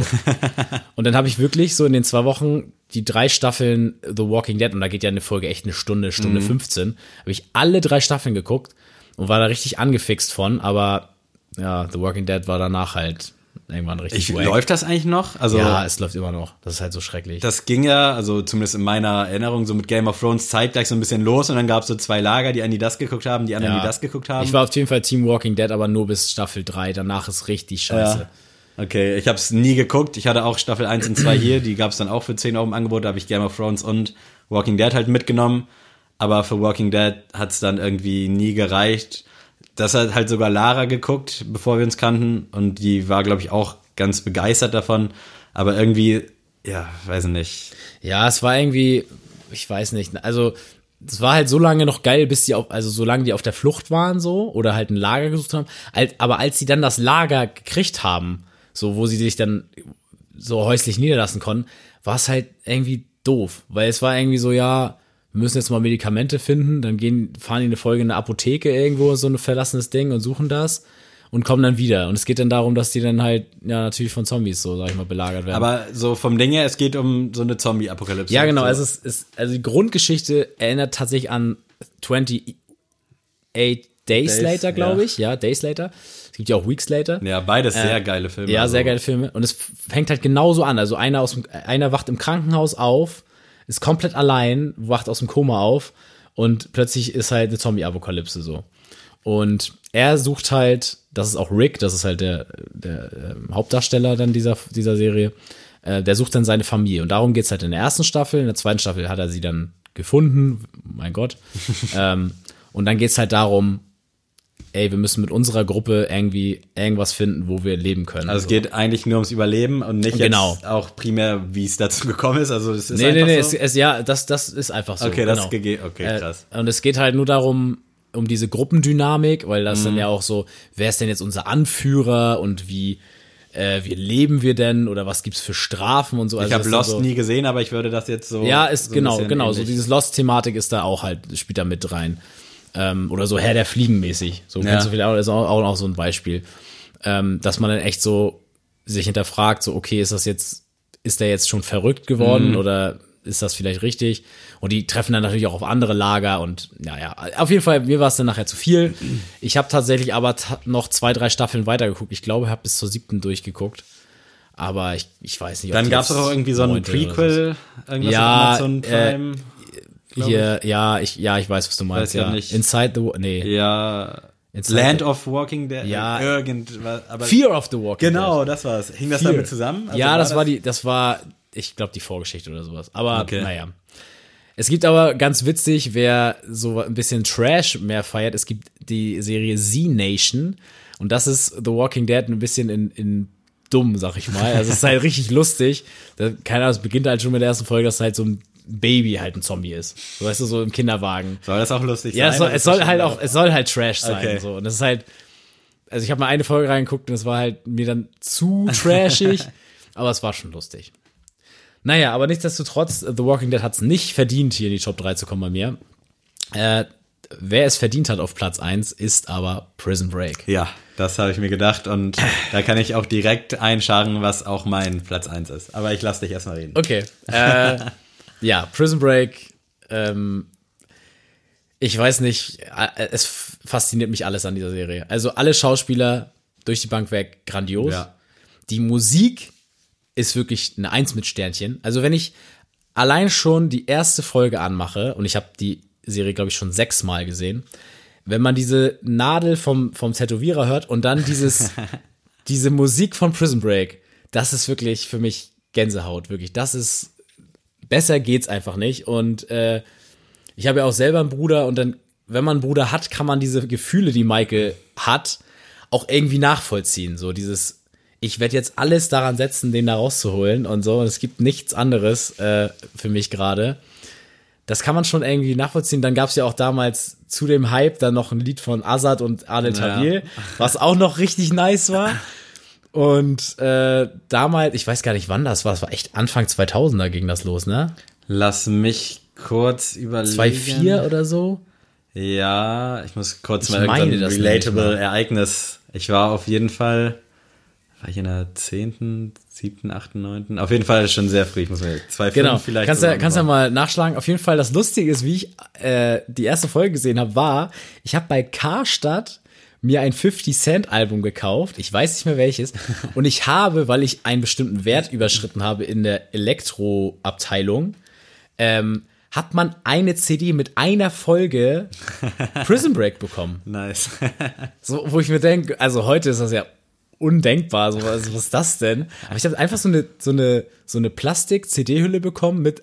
und dann habe ich wirklich so in den zwei Wochen die drei Staffeln The Walking Dead, und da geht ja eine Folge echt eine Stunde, Stunde 15, habe ich alle drei Staffeln geguckt und war da richtig angefixt von, aber ja, The Walking Dead war danach halt irgendwann richtig Ich, läuft das eigentlich noch? Also, Ja, es läuft immer noch. Das ist halt so schrecklich. das ging ja, also zumindest in meiner Erinnerung, so mit Game of Thrones zeitgleich so ein bisschen los und dann gab es so zwei Lager, die einen, die das geguckt haben, die anderen, Ja. die das geguckt haben. Ich war auf jeden Fall Team Walking Dead, aber nur bis Staffel 3. Danach ist richtig scheiße. Ja. Okay, ich habe es nie geguckt. Ich hatte auch Staffel 1 und 2 hier, die gab es dann auch für 10 Euro im Angebot. Da habe ich Game of Thrones und Walking Dead halt mitgenommen. Aber für Walking Dead hat es dann irgendwie nie gereicht. Das hat halt sogar Lara geguckt, bevor wir uns kannten. Und die war, glaube ich, auch ganz begeistert davon. Aber irgendwie, ja, weiß ich nicht. Ja, es war irgendwie, ich weiß nicht, also es war halt so lange noch geil, bis die auf, also solange die auf der Flucht waren so oder halt ein Lager gesucht haben. Aber als sie dann das Lager gekriegt haben, so wo sie sich dann so häuslich niederlassen konnten, war es halt irgendwie doof, weil es war irgendwie so, ja, wir müssen jetzt mal Medikamente finden, dann gehen, fahren die eine Folge in eine Apotheke irgendwo, so ein verlassenes Ding und suchen das und kommen dann wieder. Und es geht dann darum, dass die dann halt, ja, natürlich von Zombies, so, sag ich mal, belagert werden. Aber so vom Ding her, es geht um so eine Zombie-Apokalypse. Ja, genau. So. Also, es ist, also die Grundgeschichte erinnert tatsächlich an 28 Days, Days, Later, glaube ja. ich. Ja, Days Later. Es gibt ja auch Weeks Later. ja, beides sehr geile Filme. Äh, Ja, also. sehr geile Filme. Und es fängt halt genauso an. Also einer, aus einer wacht im Krankenhaus auf, ist komplett allein, wacht aus dem Koma auf und plötzlich ist halt eine Zombie-Apokalypse so. Und er sucht halt, das ist auch Rick, das ist halt der, der ähm, Hauptdarsteller dann dieser, dieser Serie, äh, der sucht dann seine Familie. Und darum geht's halt in der ersten Staffel. In der zweiten Staffel hat er sie dann gefunden, mein Gott. ähm, und dann geht's halt darum, ey, wir müssen mit unserer Gruppe irgendwie irgendwas finden, wo wir leben können. Also es So. geht eigentlich nur ums Überleben und nicht Genau. jetzt auch primär, wie es dazu gekommen ist. Also es ist Nee, nee, einfach nee, so. es, es, ja, das, das ist einfach so. Okay, das genau. ist gegeben. Okay, Äh, krass. Und es geht halt nur darum, um diese Gruppendynamik, weil das Mhm. dann ja auch so, wer ist denn jetzt unser Anführer und wie, äh, wie leben wir denn oder was gibt's für Strafen und so. ich Also habe das sind Lost so, nie gesehen, aber ich würde das jetzt so. Ja, ist so genau, genau. So ähnlich. dieses Lost-Thematik ist da auch halt, spielt da mit rein. Ähm, oder so Herr der Fliegen mäßig. So Ja. du vielleicht auch, ist auch, auch noch so ein Beispiel. Ähm, dass man dann echt so sich hinterfragt, so, okay, ist das jetzt, ist der jetzt schon verrückt geworden oder ist das vielleicht richtig? Und die treffen dann natürlich auch auf andere Lager und naja, auf jeden Fall, mir war es dann nachher zu viel. Ich habe tatsächlich aber ta noch zwei, drei Staffeln weitergeguckt. Ich glaube, ich habe bis zur siebten durchgeguckt. Aber ich, ich weiß nicht. ob Dann gab es auch irgendwie so ein. Prequel, irgendwas Ja, Amazon äh, Hier, ja, ich, ja, ich weiß, was du meinst. Weiß Ja. nicht. Inside the, nee. ja, Inside Land the- of Walking Dead. Ja. irgendwas. Aber Fear of the Walking Genau, Dead. das war's. Hing das Fear. damit zusammen? Also ja, das, war das- die, das war, ich glaube, die Vorgeschichte oder sowas. Aber Okay. naja. Es gibt aber ganz witzig, wer so ein bisschen Trash mehr feiert, es gibt die Serie Z-Nation und das ist The Walking Dead ein bisschen in, in dumm, sag ich mal. Also es ist halt richtig lustig. Keine Ahnung, es beginnt halt schon mit der ersten Folge, dass halt so ein Baby halt ein Zombie ist. So weißt du, so im Kinderwagen. Soll das auch lustig Ja, sein? es soll, oder es soll halt auch, es soll halt Trash sein. Okay. So. Und das ist halt, also ich habe mal eine Folge reingeguckt und es war halt mir dann zu trashig, aber es war schon lustig. Naja, aber nichtsdestotrotz, The Walking Dead hat es nicht verdient, hier in die Top 3 zu kommen bei mir. Äh, wer es verdient hat auf Platz 1, ist aber Prison Break. Ja, das habe ich mir gedacht und da kann ich auch direkt einscharen, was auch mein Platz 1 ist. Aber ich lasse dich erstmal reden. Okay. Äh, ja, Prison Break. Ähm, ich weiß nicht, es fasziniert mich alles an dieser Serie. Also alle Schauspieler durch die Bank weg, grandios. Ja. Die Musik ist wirklich eine Eins mit Sternchen. Also wenn ich allein schon die erste Folge anmache, und ich habe die Serie, glaube ich, schon sechsmal gesehen, wenn man diese Nadel vom, vom Tätowierer hört und dann dieses, diese Musik von Prison Break, das ist wirklich für mich Gänsehaut, wirklich. Das ist, besser geht's einfach nicht. Und äh, ich habe ja auch selber einen Bruder und dann, wenn man einen Bruder hat, kann man diese Gefühle, die Michael hat, auch irgendwie nachvollziehen. So dieses, ich werde jetzt alles daran setzen, den da rauszuholen und so. Und es gibt nichts anderes äh, für mich gerade. Das kann man schon irgendwie nachvollziehen. Dann gab es ja auch damals zu dem Hype dann noch ein Lied von Azad und Adel Ja. Tawil, was auch noch richtig nice war. Und äh, damals, ich weiß gar nicht, wann das war, es war echt Anfang 2000er ging das los, ne? Lass mich kurz überlegen. 2.4 oder so? Ja, ich muss kurz Ich mal meine das nämlich relatable. Ereignis. Ich war auf jeden Fall, war ich in der 10., 7., 8., 9., auf jeden Fall schon sehr früh. Ich muss mir zwei Genau. vielleicht. kannst ja, sogar kannst ja mal nachschlagen. Auf jeden Fall, das Lustige ist, wie ich äh, die erste Folge gesehen habe, war, ich habe bei Karstadt mir ein 50 Cent Album gekauft. Ich weiß nicht mehr welches. Und ich habe, weil ich einen bestimmten Wert überschritten habe in der Elektroabteilung, ähm, hat man eine CD mit einer Folge Prison Break bekommen. Nice. So, wo ich mir denke, also heute ist das ja undenkbar, so was, was ist das denn? Aber ich habe einfach so eine so eine so eine Plastik-CD-Hülle bekommen mit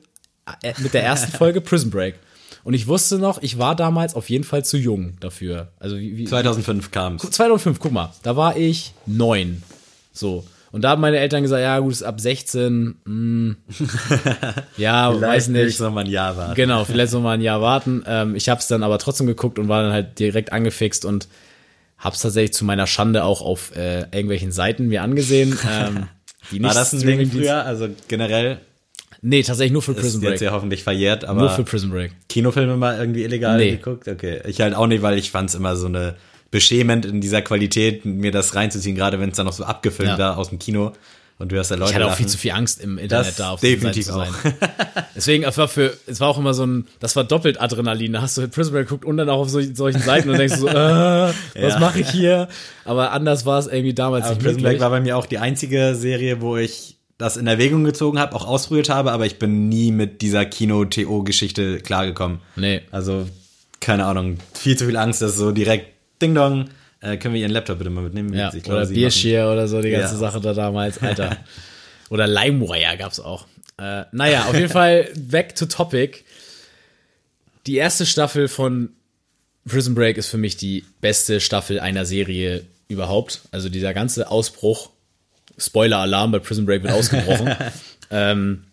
äh, mit der ersten Folge Prison Break. Und ich wusste noch, ich war damals auf jeden Fall zu jung dafür. Also wie, wie 2005 kam's. 2005, guck mal, da war ich neun. So. Und da haben meine Eltern gesagt, ja gut, ist ab 16. Mh, ja, weiß Vielleicht nicht. noch mal ein Jahr warten. Genau, vielleicht noch mal ein Jahr warten. Ähm, ich habe es dann aber trotzdem geguckt und war dann halt direkt angefixt und hab's tatsächlich zu meiner Schande auch auf äh, irgendwelchen Seiten mir angesehen. Ähm, die War nicht das ein Ding früher? Also generell Nee, tatsächlich nur für ist Prison jetzt Break. ja hoffentlich verjährt, aber Nur für Prison Break. Kinofilme mal irgendwie illegal Nee. geguckt? Okay. Ich halt auch nicht, weil ich fand's immer so eine beschämend in dieser Qualität, mir das reinzuziehen, gerade wenn es dann noch so abgefilmt Ja. war aus dem Kino und du hast da Leute Ich hatte auch lachen. viel zu viel Angst im Internet Das da auf definitiv zu sein. Deswegen, es war für, es war auch immer so ein, das war doppelt Adrenalin. Da hast du Prison Break geguckt und dann auch auf so, solchen Seiten und denkst so, äh, was Ja. mache ich hier? Aber anders war es irgendwie damals Aber nicht Prison. Break war bei mir auch die einzige Serie, wo ich das in Erwägung gezogen habe, auch ausprobiert habe, aber ich bin nie mit dieser Kino-TO-Geschichte klargekommen. Nee. Also, keine Ahnung, viel zu viel Angst, dass so direkt Ding Dong, äh, können wir Ihren Laptop bitte mal mitnehmen? Ja, Ich glaube, oder Sie Bierschir oder so, die ganze Ja. Sache da damals, Alter. oder LimeWire gab's auch. Äh, naja, auf jeden Fall back to topic. Die erste Staffel von Prison Break ist für mich die beste Staffel einer Serie überhaupt. Also dieser ganze Ausbruch, Spoiler-Alarm bei Prison Break wird ausgebrochen. ähm,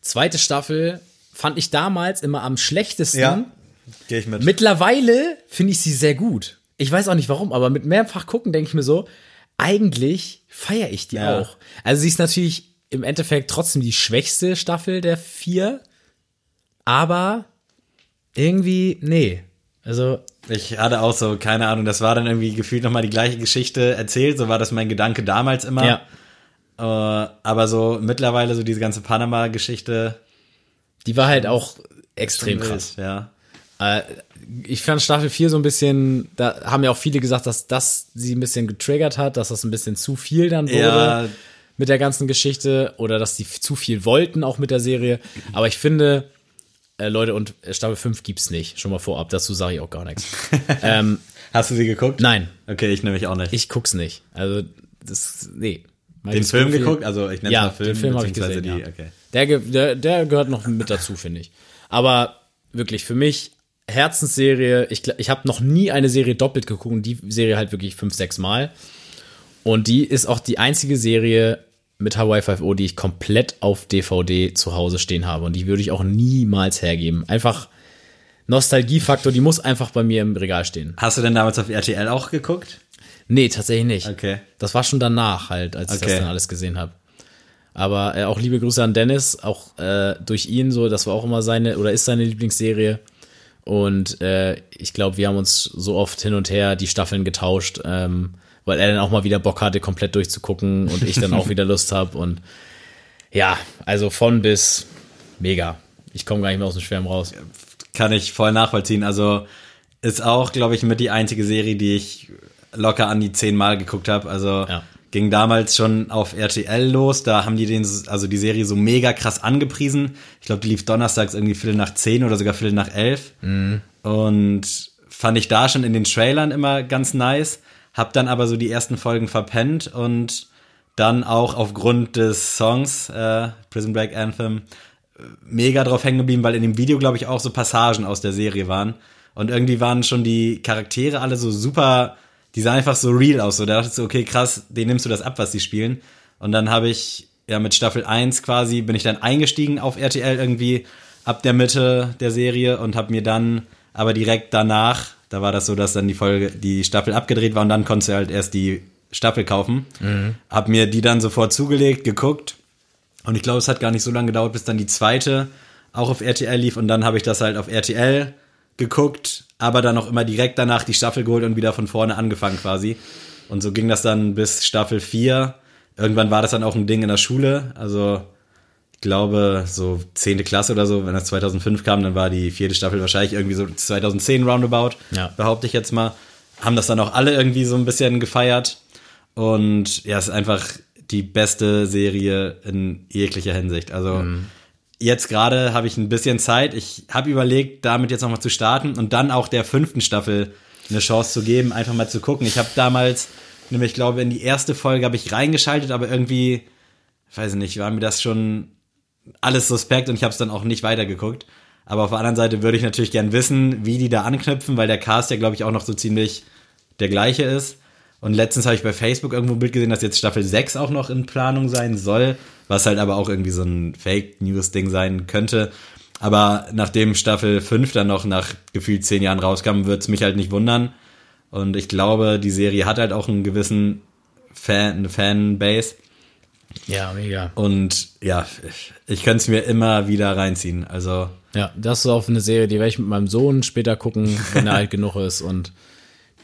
zweite Staffel fand ich damals immer am schlechtesten. Ja, gehe ich mit. Mittlerweile finde ich sie sehr gut. Ich weiß auch nicht warum, aber mit mehrfach gucken denke ich mir so, eigentlich feiere ich die Ja. auch. Also sie ist natürlich im Endeffekt trotzdem die schwächste Staffel der vier, aber irgendwie, nee. Also, Ich hatte auch so, keine Ahnung, das war dann irgendwie gefühlt nochmal die gleiche Geschichte erzählt, so war das mein Gedanke damals immer. ja. Äh, aber so mittlerweile so diese ganze Panama-Geschichte. Die war halt auch extrem krass. Ja. Äh, ich fand Staffel 4 so ein bisschen, da haben ja auch viele gesagt, dass das sie ein bisschen getriggert hat, dass das ein bisschen zu viel dann wurde Ja. mit der ganzen Geschichte oder dass die zu viel wollten auch mit der Serie. Aber ich finde, äh, Leute, und Staffel 5 gibt's nicht, schon mal vorab, dazu sage ich auch gar nichts. ähm, Hast du sie geguckt? nein, Okay, ich nämlich auch nicht. ich guck's nicht. Also, das, nee. den Michael Film Scofield- geguckt? Also ich nenne Ja, mal Film, den Film habe ich gesehen, die, ja. okay. Der, der, der gehört noch mit dazu, finde ich. Aber wirklich, für mich, Herzensserie, ich, ich habe noch nie eine Serie doppelt geguckt die Serie halt wirklich fünf, sechs Mal. Und die ist auch die einzige Serie mit Hawaii 5.0, die ich komplett auf DVD zu Hause stehen habe. Und die würde ich auch niemals hergeben. Einfach Nostalgiefaktor, die muss einfach bei mir im Regal stehen. Hast du denn damals auf RTL auch geguckt? Nee, tatsächlich nicht. Okay. Das war schon danach halt, als ich Okay. das dann alles gesehen habe. Aber äh, auch liebe Grüße an Dennis, auch äh, durch ihn so, das war auch immer seine oder ist seine Lieblingsserie. Und äh, ich glaube, wir haben uns so oft hin und her die Staffeln getauscht, ähm, weil er dann auch mal wieder Bock hatte, komplett durchzugucken und ich dann auch wieder Lust habe. Und ja, also von bis mega. Ich komme gar nicht mehr aus dem Schwärmen raus. Kann ich voll nachvollziehen. Also ist auch, glaube ich, mit die einzige Serie, die ich locker an die zehnmal geguckt habe. Also Ja. ging damals schon auf RTL los. Da haben die den, also die Serie so mega krass angepriesen. Ich glaube, die lief donnerstags irgendwie Viertel nach zehn oder sogar Viertel nach elf. Und fand ich da schon in den Trailern immer ganz nice. Hab dann aber so die ersten Folgen verpennt und dann auch aufgrund des Songs äh, Prison Break Anthem mega drauf hängen geblieben, weil in dem Video, glaube ich, auch so Passagen aus der Serie waren. Und irgendwie waren schon die Charaktere alle so super die sah einfach so real aus. So, da dachte ich so, okay, krass, den nimmst du das ab, was die spielen. Und dann habe ich, ja, mit Staffel 1 quasi, bin ich dann eingestiegen auf RTL irgendwie ab der Mitte der Serie und habe mir dann aber direkt danach, da war das so, dass dann die Folge, die Staffel abgedreht war und dann konntest du halt erst die Staffel kaufen. Hab mir die dann sofort zugelegt, geguckt und ich glaube, es hat gar nicht so lange gedauert, bis dann die zweite auch auf RTL lief und dann habe ich das halt auf RTL geguckt, aber dann auch immer direkt danach die Staffel geholt und wieder von vorne angefangen quasi. Und so ging das dann bis Staffel 4. Irgendwann war das dann auch ein Ding in der Schule. Also glaube, so 10. Klasse oder so, wenn das 2005 kam, dann war die vierte Staffel wahrscheinlich irgendwie so 2010 roundabout, Ja. behaupte ich jetzt mal. Haben das dann auch alle irgendwie so ein bisschen gefeiert. Und ja, es ist einfach die beste Serie in jeglicher Hinsicht. Also jetzt gerade habe ich ein bisschen Zeit. Ich habe überlegt, damit jetzt nochmal zu starten und dann auch der fünften Staffel eine Chance zu geben, einfach mal zu gucken. Ich habe damals, nämlich ich glaube, in die erste Folge habe ich reingeschaltet, aber irgendwie, weiß ich nicht, war mir das schon alles suspekt und ich habe es dann auch nicht weitergeguckt. Aber auf der anderen Seite würde ich natürlich gern wissen, wie die da anknüpfen, weil der Cast ja, glaube ich, auch noch so ziemlich der gleiche ist. Und letztens habe ich bei Facebook irgendwo ein Bild gesehen, dass jetzt Staffel 6 auch noch in Planung sein soll, was halt aber auch irgendwie so ein Fake-News-Ding sein könnte. Aber nachdem Staffel 5 dann noch nach gefühlt zehn Jahren rauskam, wird es mich halt nicht wundern. Und ich glaube, die Serie hat halt auch einen gewissen Fan, eine Fanbase. Ja, mega. Und ja, ich, ich könnte es mir immer wieder reinziehen. Also, Ja, das ist auch eine Serie, die werde ich mit meinem Sohn später gucken, wenn er alt genug ist. Und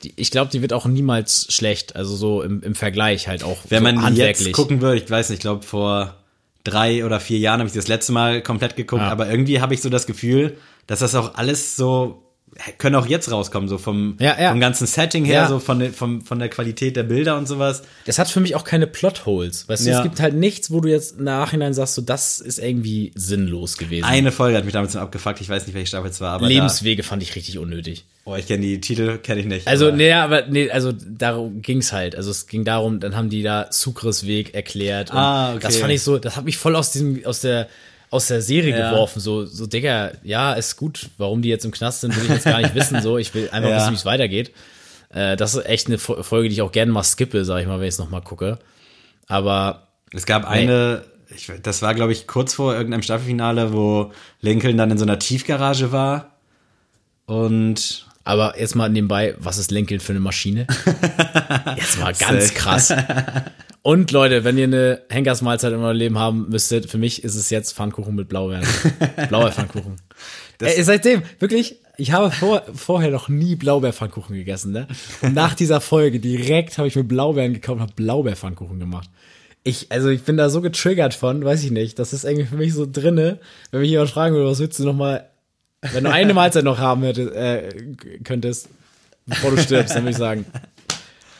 die, ich glaube, die wird auch niemals schlecht. Also so im, im Vergleich halt auch wenn so man handwerklich. jetzt gucken würde, ich weiß nicht, ich glaube vor drei oder vier Jahren habe ich das letzte Mal komplett geguckt, Ja. aber irgendwie habe ich so das Gefühl, dass das auch alles so können auch jetzt rauskommen, so vom, Ja, ja. vom ganzen Setting her, Ja. so von, der- vom, von der Qualität der Bilder und sowas. Das hat für mich auch keine Plotholes. Weißt du, es gibt halt nichts, wo du jetzt im Nachhinein sagst, so, das ist irgendwie sinnlos gewesen. Eine Folge hat mich damals noch abgefuckt, ich weiß nicht, welche Staffel es war, aber Lebenswege fand ich richtig unnötig. da, oh, ich kenne die Titel, kenne ich nicht. Also, aber- nee, aber nee, also darum ging's halt. Also es ging darum, dann haben die da Sucres Weg erklärt. Ah, okay. Das fand ich so, das hat mich voll aus diesem, aus der, aus der Serie Ja. geworfen. So, so, Digga, ja, ist gut. Warum die jetzt im Knast sind, will ich jetzt gar nicht wissen. So, ich will einfach Ja. wissen, wie es weitergeht. Äh, das ist echt eine Fo- Folge, die ich auch gerne mal skippe, sag ich mal, wenn ich es nochmal gucke. Aber Es gab eine, ich, das war glaube ich kurz vor irgendeinem Staffelfinale, wo Lincoln dann in so einer Tiefgarage war und Aber jetzt mal nebenbei, was ist Lincoln für eine Maschine? Jetzt mal ganz krass. Und Leute, wenn ihr eine Henkersmahlzeit in eurem Leben haben müsstet, für mich ist es jetzt Pfannkuchen mit Blaubeeren. Blaubeerpfannkuchen. Ey, seitdem, wirklich, ich habe vor, vorher noch nie Blaubeerpfannkuchen gegessen, ne? Und nach dieser Folge direkt habe ich mir Blaubeeren gekauft und habe Blaubeerpfannkuchen gemacht. Ich, also ich bin da so getriggert von, weiß ich nicht. Das ist irgendwie für mich so drinne. Wenn mich jemand fragen würde, was willst du noch mal, wenn du eine Mahlzeit noch haben hättest, äh, könntest, bevor du stirbst, dann würde ich sagen,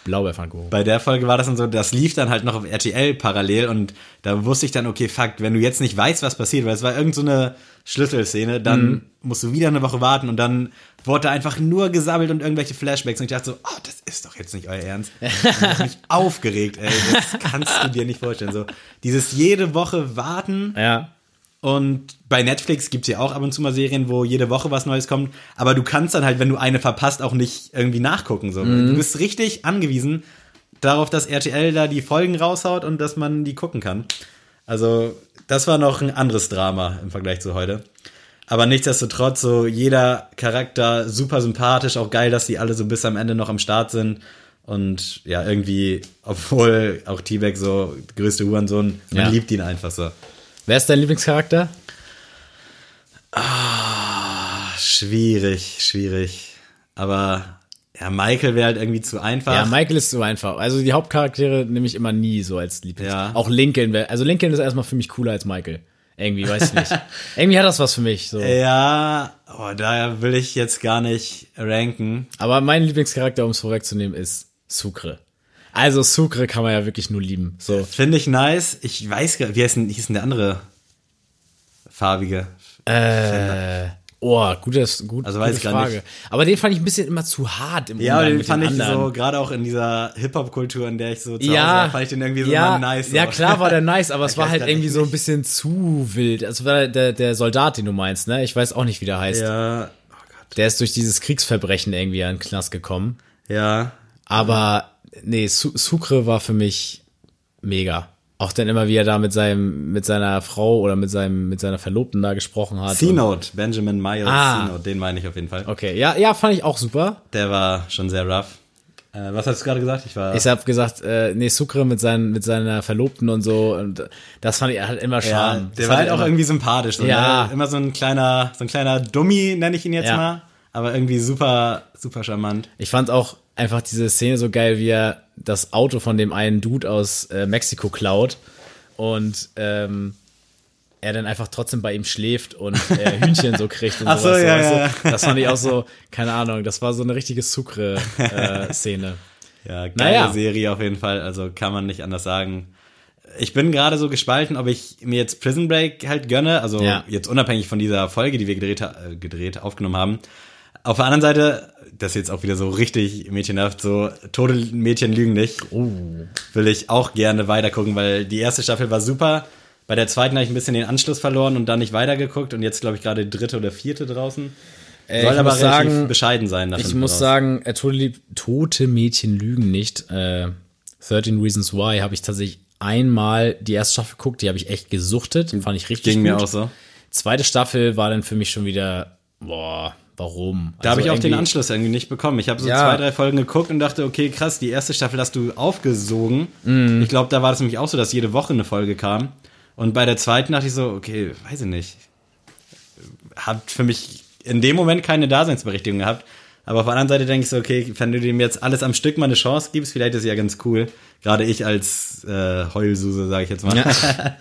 Blaubeerpfannkuchen. bei der Folge war das dann so, das lief dann halt noch auf RTL parallel und da wusste ich dann, okay, fuck, wenn du jetzt nicht weißt, was passiert, weil es war irgend so eine Schlüsselszene, dann Mhm. musst du wieder eine Woche warten und dann wurde einfach nur gesammelt und irgendwelche Flashbacks und ich dachte so, oh, das ist doch jetzt nicht euer Ernst. Ich mich aufgeregt, ey, das kannst du dir nicht vorstellen. So, dieses jede Woche warten Ja. Und bei Netflix gibt's ja auch ab und zu mal Serien, wo jede Woche was Neues kommt. Aber du kannst dann halt, wenn du eine verpasst, auch nicht irgendwie nachgucken. So. Du bist richtig angewiesen darauf, dass RTL da die Folgen raushaut und dass man die gucken kann. Also, das war noch ein anderes Drama im Vergleich zu heute. Aber nichtsdestotrotz, so jeder Charakter super sympathisch, auch geil, dass die alle so bis am Ende noch am Start sind. Und ja, irgendwie, obwohl auch T-Bag so größte Hurensohn, man Ja. liebt ihn einfach so. Wer ist dein Lieblingscharakter? Schwierig, schwierig. Aber ja, Michael wäre halt irgendwie zu einfach. Ja, Michael ist so einfach. Also die Hauptcharaktere nehme ich immer nie so als Lieblings. Ja. Auch Lincoln wäre, also Lincoln ist erstmal für mich cooler als Michael. Irgendwie, weiß ich nicht. Irgendwie hat das was für mich, so. ja oh, da will ich jetzt gar nicht ranken. Aber mein Lieblingscharakter, um es vorwegzunehmen, ist Sucre. Also Sucre kann man ja wirklich nur lieben. So. Finde ich nice. Ich weiß gar wie heißt denn, hieß denn der andere farbige? Äh, oh, gutes, gut, Also weiß gute ich gar Frage. nicht. Aber den fand ich ein bisschen immer zu hart im Ja, Umgang den fand den ich anderen. so, gerade auch in dieser Hip-Hop-Kultur, in der ich so zu Hause ja, war, fand ich den irgendwie so ja, nice. Ja, klar war der nice, aber es war halt irgendwie so ein nicht. bisschen zu wild. Also war der, der Soldat, den du meinst, ne? Ich weiß auch nicht, wie der heißt. Ja, Der ist durch dieses Kriegsverbrechen irgendwie in den Knast gekommen. ja. Aber nee, Su Sucre war für mich mega. Auch dann immer, wie er da mit seinem, mit seiner Frau oder mit seinem, mit seiner Verlobten da gesprochen hat. C-Note, Benjamin Miles Ah. C-Note, den meine ich auf jeden Fall. Okay, ja, ja, fand ich auch super. Der war schon sehr rough. Äh, was hast du gerade gesagt? Ich war. Ich habe gesagt, äh, nee, Sucre mit, seinen, mit seiner Verlobten und so. Und das fand ich halt immer ja, Charme. der Das war halt auch irgendwie sympathisch. So, Ja. ne? Immer so ein kleiner, so ein kleiner Dummy, nenne ich ihn jetzt Ja. mal. Aber irgendwie super, super charmant. Ich fand auch einfach diese Szene so geil, wie er das Auto von dem einen Dude aus äh, Mexiko klaut und ähm, er dann einfach trotzdem bei ihm schläft und äh, Hühnchen so kriegt und Ach so, sowas. ja, ja. Das fand ich auch so, keine Ahnung, das war so eine richtige Sucre-Szene. Ja, geile Naja. Serie auf jeden Fall. Also kann man nicht anders sagen. Ich bin gerade so gespalten, ob ich mir jetzt Prison Break halt gönne. Also Ja. jetzt unabhängig von dieser Folge, die wir gedreht, äh, gedreht aufgenommen haben. Auf der anderen Seite, das ist jetzt auch wieder so richtig mädchenhaft, so tote Mädchen lügen nicht. Will ich auch gerne weitergucken, weil die erste Staffel war super. Bei der zweiten habe ich ein bisschen den Anschluss verloren und dann nicht weitergeguckt und jetzt glaube ich gerade die dritte oder vierte draußen. Soll ich aber sagen- bescheiden sein. Ich muss raus. sagen, äh, tote, tote Mädchen lügen nicht. Äh, 13 Reasons Why habe ich tatsächlich einmal die erste Staffel geguckt, die habe ich echt gesuchtet, fand ich richtig ging gut. mir auch so. Zweite Staffel war dann für mich schon wieder, boah, warum? Da habe ich auch den Anschluss irgendwie nicht bekommen. Ich habe so Ja. zwei, drei Folgen geguckt und dachte, okay, krass, die erste Staffel hast du aufgesogen. Mhm. Ich glaube, da war das nämlich auch so, dass jede Woche eine Folge kam. Und bei der zweiten dachte ich so, okay, weiß ich nicht. Hat für mich in dem Moment keine Daseinsberechtigung gehabt. Aber auf der anderen Seite denke ich so, okay, wenn du dem jetzt alles am Stück mal eine Chance gibst, vielleicht ist es ja ganz cool. Gerade ich als äh, Heulsuse, sage ich jetzt mal,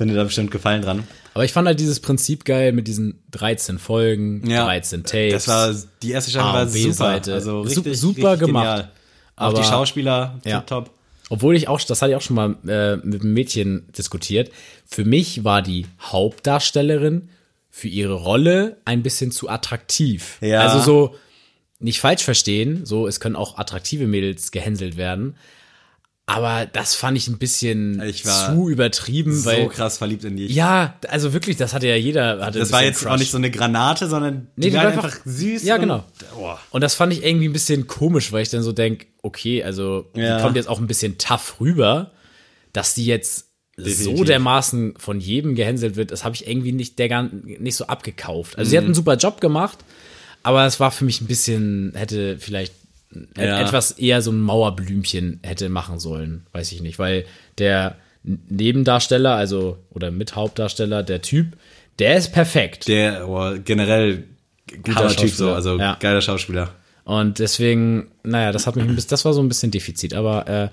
finde da bestimmt Gefallen dran. Aber ich fand halt dieses Prinzip geil mit diesen 13 Folgen, 13 Tapes. Das war, die erste Staffel war super. Seite. Also richtig, super richtig gemacht. Genial. Auch Aber- die Schauspieler, Ja. top. Obwohl ich auch, das hatte ich auch schon mal äh, mit einem Mädchen diskutiert. Für mich war die Hauptdarstellerin für ihre Rolle ein bisschen zu attraktiv. Ja. Also so, nicht falsch verstehen, so, es können auch attraktive Mädels gehänselt werden. Aber das fand ich ein bisschen Ich zu übertrieben, weil. so krass verliebt in die. Ja, also wirklich, das hatte ja jeder. Hatte das war jetzt Crush. auch nicht so eine Granate, sondern die, Nee, die war einfach, einfach- süß. Ja, und- genau. Oh. Und das fand ich irgendwie ein bisschen komisch, weil ich dann so denk, okay, also Ja. die kommt jetzt auch ein bisschen tough rüber, dass die jetzt so Definitiv. dermaßen von jedem gehänselt wird, das habe ich irgendwie nicht, der gar, nicht so abgekauft. Also sie Mhm. hat einen super Job gemacht, aber es war für mich ein bisschen, hätte vielleicht Ja. etwas eher so ein Mauerblümchen hätte machen sollen, weiß ich nicht, weil der Nebendarsteller, also oder Mithauptdarsteller, der Typ, der ist perfekt. Der oh, generell guter Typ so, also Ja. geiler Schauspieler. Und deswegen, naja, das hat mich ein bisschen, das war so ein bisschen Defizit, aber äh,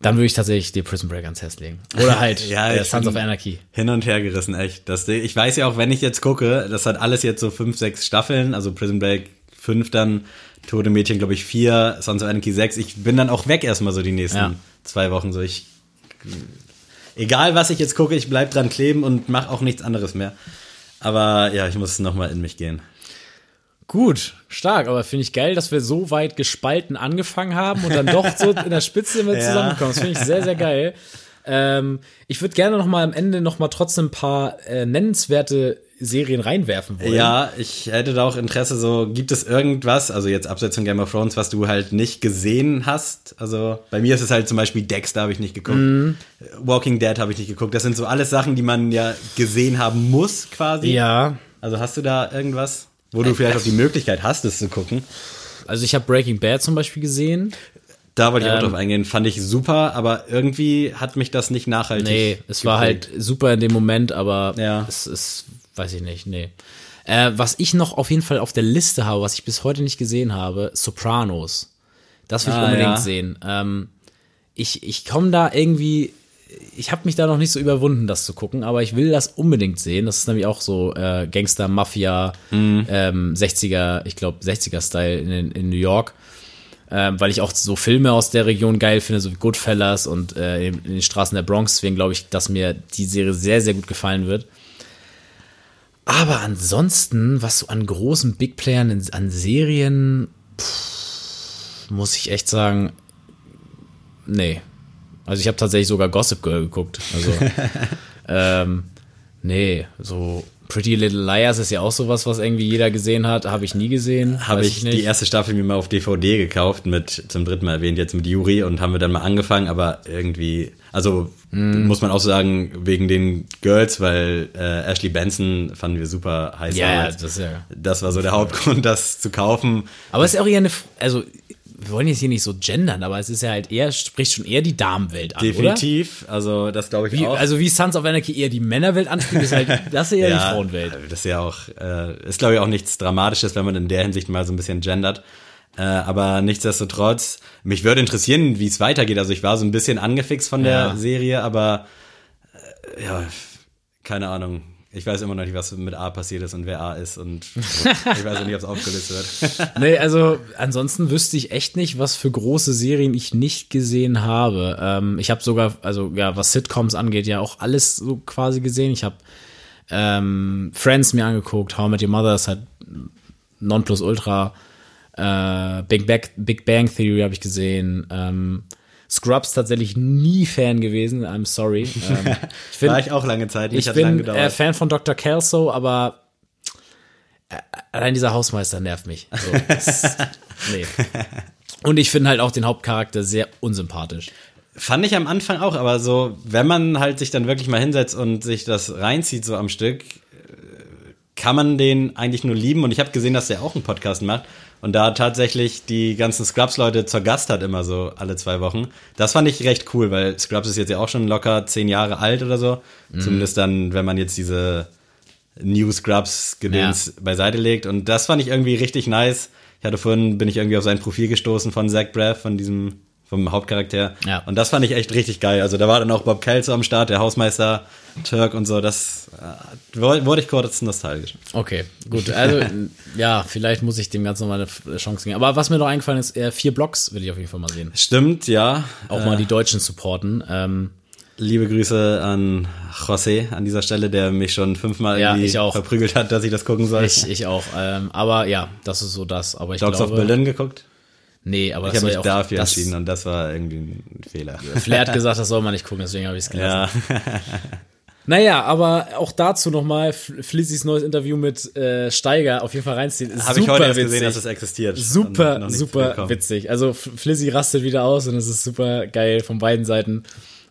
dann würde ich tatsächlich die Prison Break ans Herz legen. Oder halt Ja, äh, Sons of Anarchy. Hin und her gerissen, echt. Das, ich weiß ja auch, wenn ich jetzt gucke, das hat alles jetzt so fünf, sechs Staffeln, also Prison Break fünf dann, Tote Mädchen, glaube ich, vier, Sons of Anarchy sechs. Ich bin dann auch weg erstmal so die nächsten Ja. zwei Wochen. So ich, egal was ich jetzt gucke, ich bleib dran kleben und mache auch nichts anderes mehr. Aber ja, ich muss nochmal in mich gehen. Gut, stark, aber finde ich geil, dass wir so weit gespalten angefangen haben und dann doch so in der Spitze Ja. zusammenkommen. Das finde ich sehr, sehr geil. Ähm, ich würde gerne noch mal am Ende noch mal trotzdem ein paar äh, nennenswerte Serien reinwerfen wollen. Ja, ich hätte da auch Interesse, so, gibt es irgendwas, also jetzt abseits von Game of Thrones, was du halt nicht gesehen hast? Also bei mir ist es halt zum Beispiel Dexter habe ich nicht geguckt, Mhm. Walking Dead habe ich nicht geguckt. Das sind so alles Sachen, die man ja gesehen haben muss, quasi. Ja, Also hast du da irgendwas, wo du vielleicht auch die Möglichkeit hast, es zu gucken? also ich habe Breaking Bad zum Beispiel gesehen. Da wollte ich auch Ähm. drauf eingehen, fand ich super, aber irgendwie hat mich das nicht nachhaltig. Nee, es war geprägt. halt super in dem Moment, aber Ja. es ist, weiß ich nicht, nee. Äh, was ich noch auf jeden Fall auf der Liste habe, was ich bis heute nicht gesehen habe, Sopranos. Das will ich Ah, unbedingt ja. sehen. Ähm, ich ich komme da irgendwie, ich habe mich da noch nicht so überwunden, das zu gucken, aber ich will das unbedingt sehen. Das ist nämlich auch so äh, Gangster, Mafia, Mhm. ähm, 60er, ich glaube 60er-Style in, in New York ähm, weil ich auch so Filme aus der Region geil finde, so wie Goodfellas und äh, in den Straßen der Bronx. Deswegen glaube ich, dass mir die Serie sehr, sehr gut gefallen wird. Aber ansonsten, was so an großen Big Playern in, an Serien, pff, muss ich echt sagen, nee. Also ich habe tatsächlich sogar Gossip Girl geguckt. Also, ähm, nee, so Pretty Little Liars ist ja auch sowas, was irgendwie jeder gesehen hat. Habe ich nie gesehen. Habe weiß ich die erste Staffel mir mal auf DVD gekauft, mit zum dritten Mal erwähnt, jetzt mit Yuri und haben wir dann mal angefangen, aber irgendwie, also Hm. muss man auch sagen, wegen den Girls, weil äh, Ashley Benson fanden wir super heiß. Ja, damals. das ja. das war so der Hauptgrund, das zu kaufen. Aber es ist auch eher eine, also wir wollen jetzt hier nicht so gendern, aber es ist ja halt eher, spricht schon eher die Damenwelt an, Definitiv, also das glaube ich oder? Wie, auch. also wie Sons of Anarchy eher die Männerwelt anspricht, ist halt, das ist eher die Ja, Frauenwelt. Das ist ja auch, äh, ist glaube ich auch nichts Dramatisches, wenn man in der Hinsicht mal so ein bisschen gendert. Äh, aber nichtsdestotrotz, mich würde interessieren, wie es weitergeht. Also ich war so ein bisschen angefixt von der Ja. Serie, aber äh, ja, keine Ahnung. Ich weiß immer noch nicht, was mit A passiert ist und wer A ist und ich weiß auch nicht, ob es aufgelöst wird. Nee, also ansonsten wüsste ich echt nicht, was für große Serien ich nicht gesehen habe. Ähm, ich habe sogar, also ja, was Sitcoms angeht, ja auch alles so quasi gesehen. Ich habe ähm, Friends mir angeguckt, How I Met Your Mother ist halt Nonplusultra, äh, Big, Bang, Big Bang Theory habe ich gesehen, ähm, Scrubs tatsächlich nie Fan gewesen, I'm sorry. Ähm, ich find, War ich auch lange Zeit, nicht ich bin äh, Fan von Dr. Kelso, aber äh, allein dieser Hausmeister nervt mich. So, das, nee. Und ich finde halt auch den Hauptcharakter sehr unsympathisch. Fand ich am Anfang auch, aber so, wenn man halt sich dann wirklich mal hinsetzt und sich das reinzieht so am Stück, kann man den eigentlich nur lieben. Und ich habe gesehen, dass der auch einen Podcast macht und da tatsächlich die ganzen Scrubs-Leute zur Gast hat immer so alle zwei Wochen. Das fand ich recht cool, weil Scrubs ist jetzt ja auch schon locker zehn Jahre alt oder so. Zumindest dann, wenn man jetzt diese New Scrubs-Gedöns beiseite legt. Und das fand ich irgendwie richtig nice. Ich hatte vorhin, bin ich irgendwie auf sein Profil gestoßen von Zach Braff, von diesem, vom Hauptcharakter. Ja. Und das fand ich echt richtig geil. Also da war dann auch Bob Kelso am Start, der Hausmeister Turk und so. Das äh, wurde ich kurz nostalgisch. Okay, gut. Also, ja, vielleicht muss ich dem Ganzen nochmal eine Chance geben. Aber was mir noch eingefallen ist, äh, vier Blocks will ich auf jeden Fall mal sehen. Stimmt, ja. Auch mal die Deutschen supporten. Ähm, Liebe Grüße an José an dieser Stelle, der mich schon fünfmal Ja, irgendwie ich auch. verprügelt hat, dass ich das gucken soll. ich, ich auch. Ähm, aber ja, das ist so das. Aber ich Dogs of glaube, Berlin geguckt. Nee, aber Ich das habe mich ja dafür das, entschieden und das war irgendwie ein Fehler. Flair hat gesagt, das soll man nicht gucken, deswegen habe ich es gelassen. Ja, Naja, aber auch dazu nochmal Flizzys neues Interview mit äh, Steiger auf jeden Fall reinziehen. habe ich heute erst witzig. gesehen, dass es existiert. Super, super witzig. Also F- Flizzy rastet wieder aus und es ist super geil von beiden Seiten.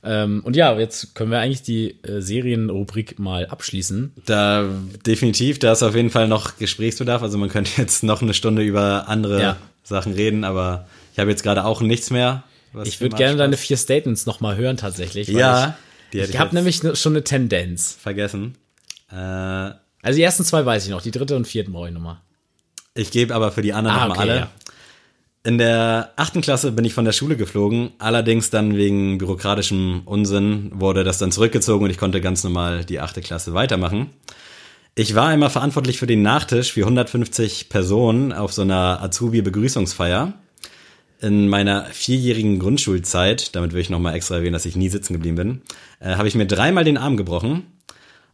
Ähm, und ja, jetzt können wir eigentlich die äh, Serienrubrik mal abschließen. Da definitiv, da ist auf jeden Fall noch Gesprächsbedarf. Also man könnte jetzt noch eine Stunde über andere Ja. Sachen reden, aber ich habe jetzt gerade auch nichts mehr. Ich würde gerne deine vier Statements nochmal hören tatsächlich. Ja, Ich, hätte ich habe nämlich ne- schon eine Tendenz. vergessen. Äh, Also die ersten zwei weiß ich noch, die dritte und vierte brauche ich nochmal. ich gebe aber für die anderen Ah, nochmal okay, alle. ja. In der achten Klasse bin ich von der Schule geflogen, allerdings dann wegen bürokratischem Unsinn wurde das dann zurückgezogen und ich konnte ganz normal die achte Klasse weitermachen. Ich war einmal verantwortlich für den Nachtisch für 150 Personen auf so einer Azubi-Begrüßungsfeier. In meiner vierjährigen Grundschulzeit, damit will ich nochmal extra erwähnen, dass ich nie sitzen geblieben bin, äh, habe ich mir dreimal den Arm gebrochen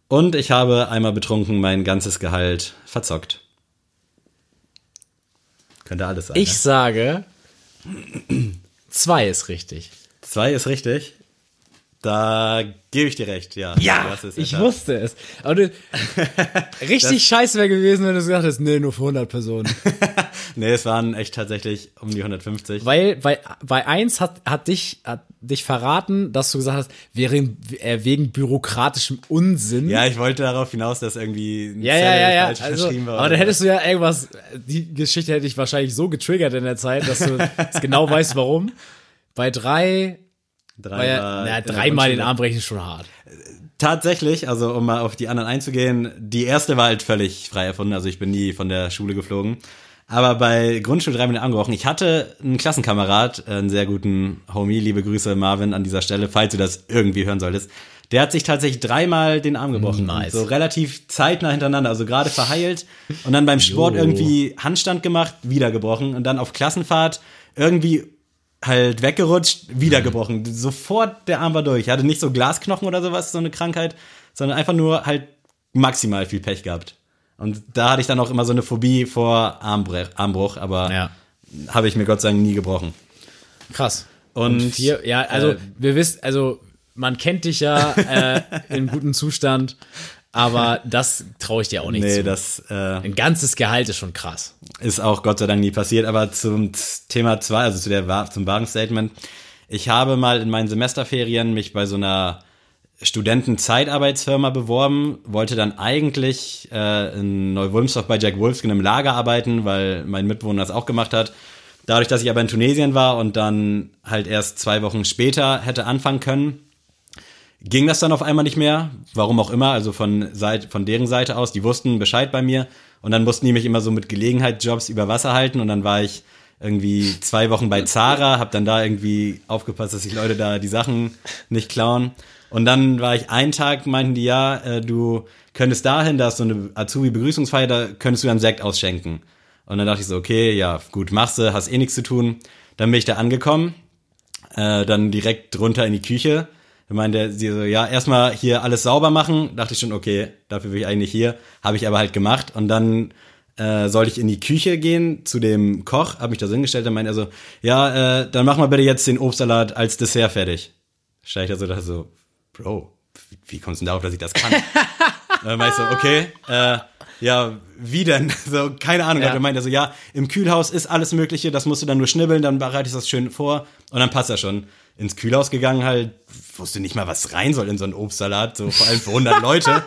und ich habe einmal betrunken mein ganzes Gehalt verzockt. Könnte alles sein. Ich ne? sage, zwei ist richtig. Zwei ist richtig. Da gebe ich dir recht, ja. Es ich wusste es. Aber du, richtig scheiße wäre gewesen, wenn du gesagt hättest, nee, nur für 100 Personen. Nee, es waren echt tatsächlich um die 150. Weil bei, bei eins hat, hat, dich, hat dich verraten, dass du gesagt hast, wegen, äh, wegen bürokratischem Unsinn. ja, ich wollte darauf hinaus, dass irgendwie ein ja, ja, ja. ja. falsch Also, verschrieben war. aber dann hättest du ja irgendwas, die Geschichte hätte ich wahrscheinlich so getriggert in der Zeit, dass du genau weißt, warum. Bei drei, Drei war ja, dreimal den. Arm brechen ist schon hart. Tatsächlich, also um mal auf die anderen einzugehen, die erste war halt völlig frei erfunden, also ich bin nie von der Schule geflogen. Aber bei Grundschule dreimal den Arm gebrochen. Ich hatte einen Klassenkamerad, einen sehr guten Homie, liebe Grüße Marvin an dieser Stelle, falls du das irgendwie hören solltest. Der hat sich tatsächlich dreimal den Arm gebrochen. Nice. So relativ zeitnah hintereinander, also gerade verheilt. Und dann beim Sport Jo. irgendwie Handstand gemacht, wieder gebrochen. Und dann auf Klassenfahrt irgendwie halt weggerutscht, wieder Mhm. gebrochen. Sofort der Arm war durch. Er hatte nicht so Glasknochen oder sowas, so eine Krankheit, sondern einfach nur halt maximal viel Pech gehabt. Und da hatte ich dann auch immer so eine Phobie vor Armbre Armbruch, aber Ja. habe ich mir Gott sei Dank nie gebrochen. Krass. Und, Vier, ja, also äh, wir wissen, also man kennt dich ja äh, in gutem Zustand. Aber das traue ich dir auch nicht Nee, zu. das äh, Ein ganzes Gehalt ist schon krass. ist auch Gott sei Dank nie passiert. Aber zum Thema zwei, also zu der, zum wahren Statement. Ich habe mal in meinen Semesterferien mich bei so einer Studentenzeitarbeitsfirma beworben, wollte dann eigentlich äh, in Neuwulmsdorf bei Jack Wolfskin im Lager arbeiten, weil mein Mitbewohner das auch gemacht hat. Dadurch, dass ich aber in Tunesien war und dann halt erst zwei Wochen später hätte anfangen können, ging das dann auf einmal nicht mehr, warum auch immer, also von, Seite, von deren Seite aus, die wussten Bescheid bei mir und dann mussten die mich immer so mit Gelegenheitsjobs über Wasser halten und dann war ich irgendwie zwei Wochen bei Zara, hab dann da irgendwie aufgepasst, dass sich Leute da die Sachen nicht klauen und dann war ich einen Tag, meinten die, ja, äh, du könntest dahin, da ist so eine Azubi-Begrüßungsfeier, da könntest du dann Sekt ausschenken. Und dann dachte ich so, okay, ja, gut, machst du, hast eh nichts zu tun. Dann bin ich da angekommen, äh, dann direkt drunter in die Küche. Da meinte sie so, ja, erstmal hier alles sauber machen. Dachte ich schon, okay, dafür bin ich eigentlich hier. Habe ich aber halt gemacht. Und dann äh, sollte ich in die Küche gehen zu dem Koch, habe mich da so hingestellt, dann meinte er so, ja, äh, dann mach mal bitte jetzt den Obstsalat als Dessert fertig. Steig ich da so, dachte so, Bro, wie, wie kommst du denn darauf, dass ich das kann? Dann meinte ich so, okay, äh, ja, wie denn? So, keine Ahnung. Ja. Er meinte so, ja, im Kühlhaus ist alles Mögliche, das musst du dann nur schnibbeln, dann bereite ich das schön vor und dann passt das schon. Ins Kühlhaus gegangen halt, wusste nicht mal, was rein soll in so einen Obstsalat, so vor allem für 100 Leute.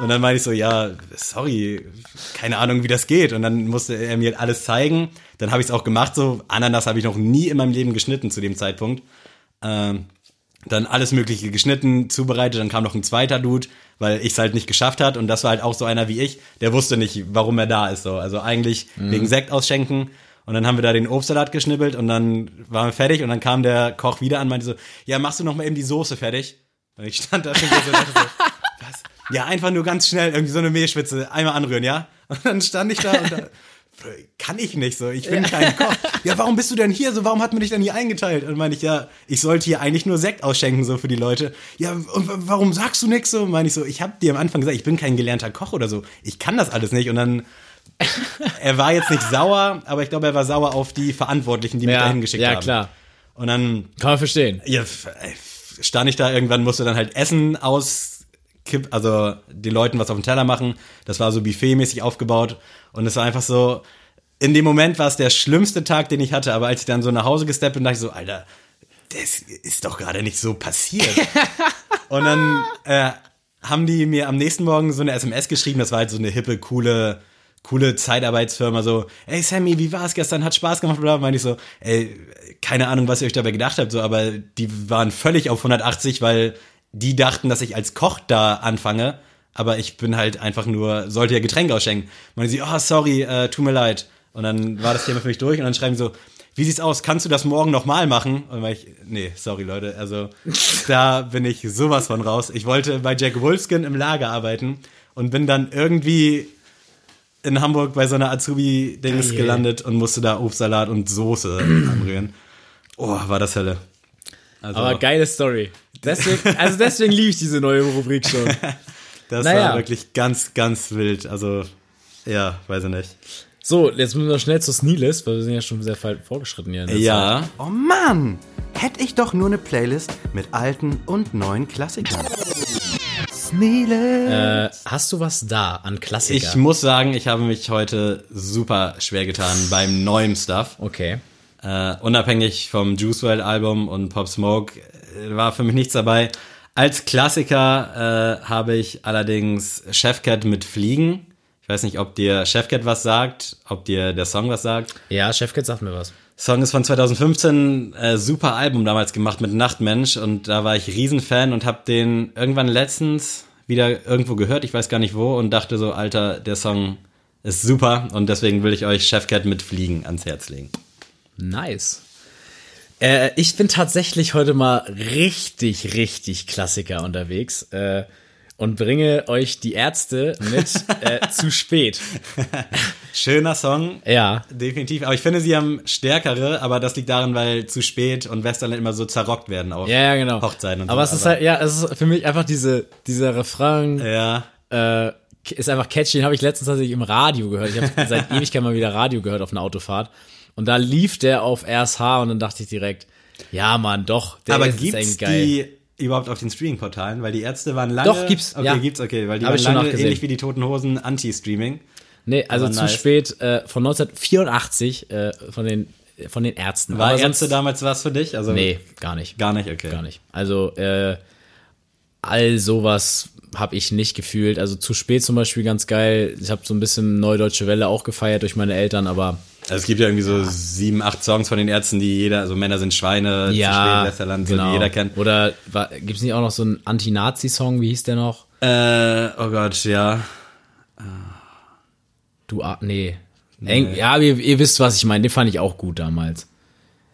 Und dann meinte ich so, ja, sorry, keine Ahnung, wie das geht. Und dann musste er mir alles zeigen. Dann habe ich es auch gemacht. So Ananas habe ich noch nie in meinem Leben geschnitten zu dem Zeitpunkt. Ähm, dann alles Mögliche geschnitten, zubereitet, dann kam noch ein zweiter Dude, weil ich es halt nicht geschafft hat und das war halt auch so einer wie ich, der wusste nicht, warum er da ist so. Also eigentlich wegen Sekt ausschenken und dann haben wir da den Obstsalat geschnibbelt und dann waren wir fertig und dann kam der Koch wieder an und meinte so, ja, machst du noch mal eben die Soße fertig? Und ich stand da schon so, und dachte so was? Ja, einfach nur ganz schnell irgendwie so eine Mehlschwitze einmal anrühren, ja? Und dann stand ich da und da, kann ich nicht so, ich bin kein Koch. Ja, warum bist du denn hier so? Warum hat man dich denn hier eingeteilt? Und meine ich, ja, ich sollte hier eigentlich nur Sekt ausschenken so für die Leute. Ja, und wa- warum sagst du nix so? Meine ich so, ich habe dir am Anfang gesagt, ich bin kein gelernter Koch oder so. Ich kann das alles nicht und dann er war jetzt nicht sauer, aber ich glaube, er war sauer auf die Verantwortlichen, die mich Ja, dahin geschickt ja, haben. klar. Und dann Kann man verstehen. ja, stand ich da irgendwann, musste dann halt Essen auskipp, also den Leuten was auf den Teller machen. Das war so buffetmäßig aufgebaut und es war einfach so, in dem Moment war es der schlimmste Tag, den ich hatte, aber als ich dann so nach Hause gesteppt bin, dachte ich so, Alter, das ist doch gerade nicht so passiert. und dann äh, haben die mir am nächsten Morgen so eine SMS geschrieben, das war halt so eine hippe, coole, coole Zeitarbeitsfirma, so, ey Sammy, wie war's gestern, hat Spaß gemacht, bla, meinte ich so, ey, keine Ahnung, was ihr euch dabei gedacht habt, so, aber die waren völlig auf 180, weil die dachten, dass ich als Koch da anfange, aber ich bin halt einfach nur, sollte ja Getränke ausschenken. Meinte sie, oh, sorry, äh, tut mir leid. Und dann war das Thema für mich durch und dann schreiben sie so, wie sieht's aus, kannst du das morgen nochmal machen? Und dann war ich, nee, sorry Leute, also da bin ich sowas von raus. Ich wollte bei Jack Wolfskin im Lager arbeiten und bin dann irgendwie in Hamburg bei so einer Azubi-Dings gelandet und musste da Obstsalat und Soße anrühren. Oh, war das Hölle. Also, Aber geile Story. Deswegen, also deswegen liebe ich diese neue Rubrik schon. das naja. war wirklich ganz, ganz wild. Also, ja, weiß ich nicht. So, jetzt müssen wir schnell zur Sneelist, weil wir sind ja schon sehr weit vorgeschritten hier. in der Zeit. Ja, Oh Mann! Hätte ich doch nur eine Playlist mit alten und neuen Klassikern. Sneele. Äh, hast du was da an Klassiker? ich muss sagen, ich habe mich heute super schwer getan beim neuen Stuff. Okay. Äh, unabhängig vom Juice WRLD Album und Pop Smoke äh, war für mich nichts dabei. Als Klassiker äh, habe ich allerdings Chefcat mit Fliegen. Ich weiß nicht, ob dir Chefcat was sagt, ob dir der Song was sagt. Ja, Chefkit sagt mir was. Song ist von 2015, äh, super Album damals gemacht mit Nachtmensch und da war ich Riesenfan und habe den irgendwann letztens wieder irgendwo gehört, ich weiß gar nicht wo und dachte so, Alter, der Song ist super und deswegen will ich euch Chefcat mit Fliegen ans Herz legen. Nice. Äh, ich bin tatsächlich heute mal richtig, richtig Klassiker unterwegs äh, und bringe euch die Ärzte mit äh, zu spät. Schöner Song, Ja. definitiv, aber ich finde sie haben stärkere, aber das liegt daran, weil zu spät und Western immer so zerrockt werden auf Ja, ja, genau. Hochzeiten und aber so. es ist halt, ja, es ist für mich einfach diese, dieser Refrain, ja, äh, ist einfach catchy, den habe ich letztens tatsächlich im Radio gehört. Ich habe seit Ewigkeit mal wieder Radio gehört auf einer Autofahrt. Und da lief der auf RSH und dann dachte ich direkt, ja, Mann, doch, der aber ist gibt's geil. die überhaupt auf den Streaming-Portalen? Weil die Ärzte waren lange. Doch, gibt's, Okay, ja. gibt's, okay. Weil die Hab waren lange ähnlich wie die Toten Hosen Anti-Streaming. Nee, also zu nice. spät äh, von 1984 äh, von den von den Ärzten. War Aber Ärzte damals was für dich? Also Nee, gar nicht. Gar nicht, okay. Gar nicht. Also äh, all sowas habe ich nicht gefühlt. Also zu spät zum Beispiel ganz geil. Ich habe so ein bisschen Neudeutsche Welle auch gefeiert durch meine Eltern, aber Also es gibt ja irgendwie so sieben, acht Songs von den Ärzten, die jeder, also Männer sind Schweine, ja, Westerland, so, genau. die jeder kennt. Oder gibt es nicht auch noch so einen Anti-Nazi-Song? Wie hieß der noch? Äh, oh Gott, ja. Du, nee. Eng, ja, ihr, ihr wisst, was ich meine. Den fand ich auch gut damals.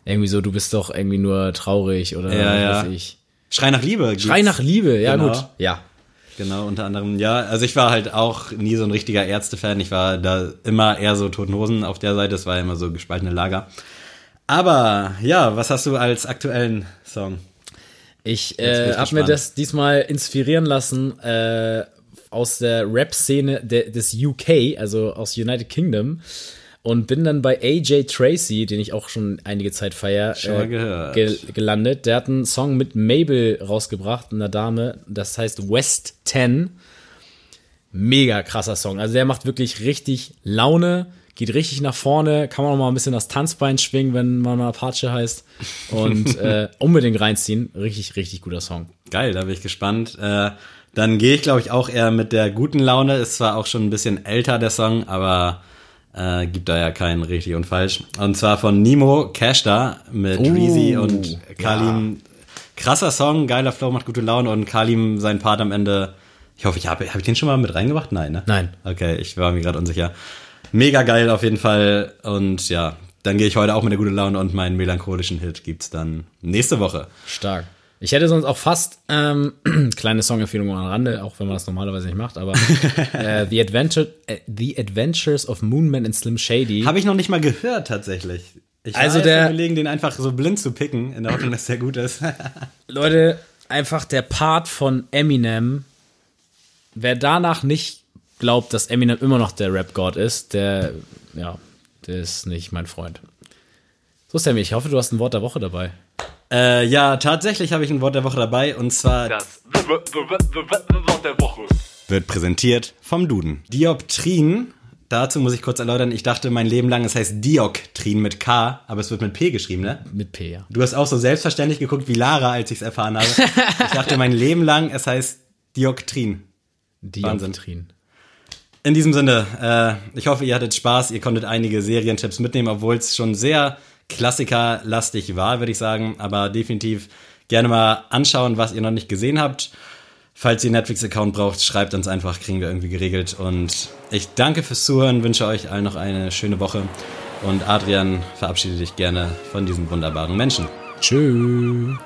Irgendwie so, du bist doch irgendwie nur traurig oder Ja, was ja. weiß ich. Schrei nach Liebe. Schrei gibt's. nach Liebe, ja Genau. gut. Ja. Genau, unter anderem, ja. Also ich war halt auch nie so ein richtiger Ärzte-Fan. Ich war da immer eher so Toten Hosen auf der Seite. Es war immer so gespaltene Lager. Aber ja, was hast du als aktuellen Song? Ich äh, habe mir das diesmal inspirieren lassen äh, aus der Rap-Szene de des UK, also aus United Kingdom. Und bin dann bei AJ Tracy, den ich auch schon einige Zeit feier, Schon mal gehört. ge gelandet. Der hat einen Song mit Mabel rausgebracht, einer Dame. Das heißt West 10. Mega krasser Song. Also der macht wirklich richtig Laune, geht richtig nach vorne, kann man noch mal ein bisschen das Tanzbein schwingen, wenn man mal Apache heißt. Und äh, unbedingt reinziehen. Richtig, richtig guter Song. Geil, da bin ich gespannt. Äh, dann gehe ich, glaube ich, auch eher mit der guten Laune. Ist zwar auch schon ein bisschen älter, der Song, aber äh, gibt da ja kein richtig und falsch. Und zwar von Nemo Cashda mit Oh, Reezy und Kalim. Krasser Song, geiler Flow, macht gute Laune und Kalim, sein Part am Ende. Ich hoffe, ich habe hab ich den schon mal mit reingebracht? Nein, ne? Nein. Okay, ich war mir gerade unsicher. Mega geil auf jeden Fall. Und ja, dann gehe ich heute auch mit der guten Laune und meinen melancholischen Hit gibt's dann nächste Woche. Stark. Ich hätte sonst auch fast ähm, kleine Songempfehlung am Rande, auch wenn man das normalerweise nicht macht, aber äh, The, Adventure, äh, The Adventures of Moonman and Slim Shady. Habe ich noch nicht mal gehört, tatsächlich. Ich Also der- überlegen, den einfach so blind zu picken, in der Hoffnung, dass der gut ist. Leute, einfach der Part von Eminem. Wer danach nicht glaubt, dass Eminem immer noch der Rap-God ist, der, ja, der ist nicht mein Freund. So, Sammy, ich hoffe, du hast ein Wort der Woche dabei. Äh, ja, tatsächlich habe ich ein Wort der Woche dabei und zwar Das Wort der Woche. wird präsentiert vom Duden. Dioptrien, dazu muss ich kurz erläutern, ich dachte mein Leben lang, es heißt Dioktrin mit K, aber es wird mit P geschrieben, ne? Mit P, ja. Du hast auch so selbstverständlich geguckt wie Lara, als ich es erfahren habe. Ich dachte mein Leben lang, es heißt Dioktrin. Wahnsinn. Dioptrien. In diesem Sinne, äh, ich hoffe, ihr hattet Spaß, ihr konntet einige Serientipps mitnehmen, obwohl es schon sehr klassikerlastig war, würde ich sagen. Aber definitiv gerne mal anschauen, was ihr noch nicht gesehen habt. Falls ihr Netflix-Account braucht, schreibt uns einfach, kriegen wir irgendwie geregelt. Und ich danke fürs Zuhören, wünsche euch allen noch eine schöne Woche. Und Adrian, verabschiede dich gerne von diesem wunderbaren Menschen. Tschüss.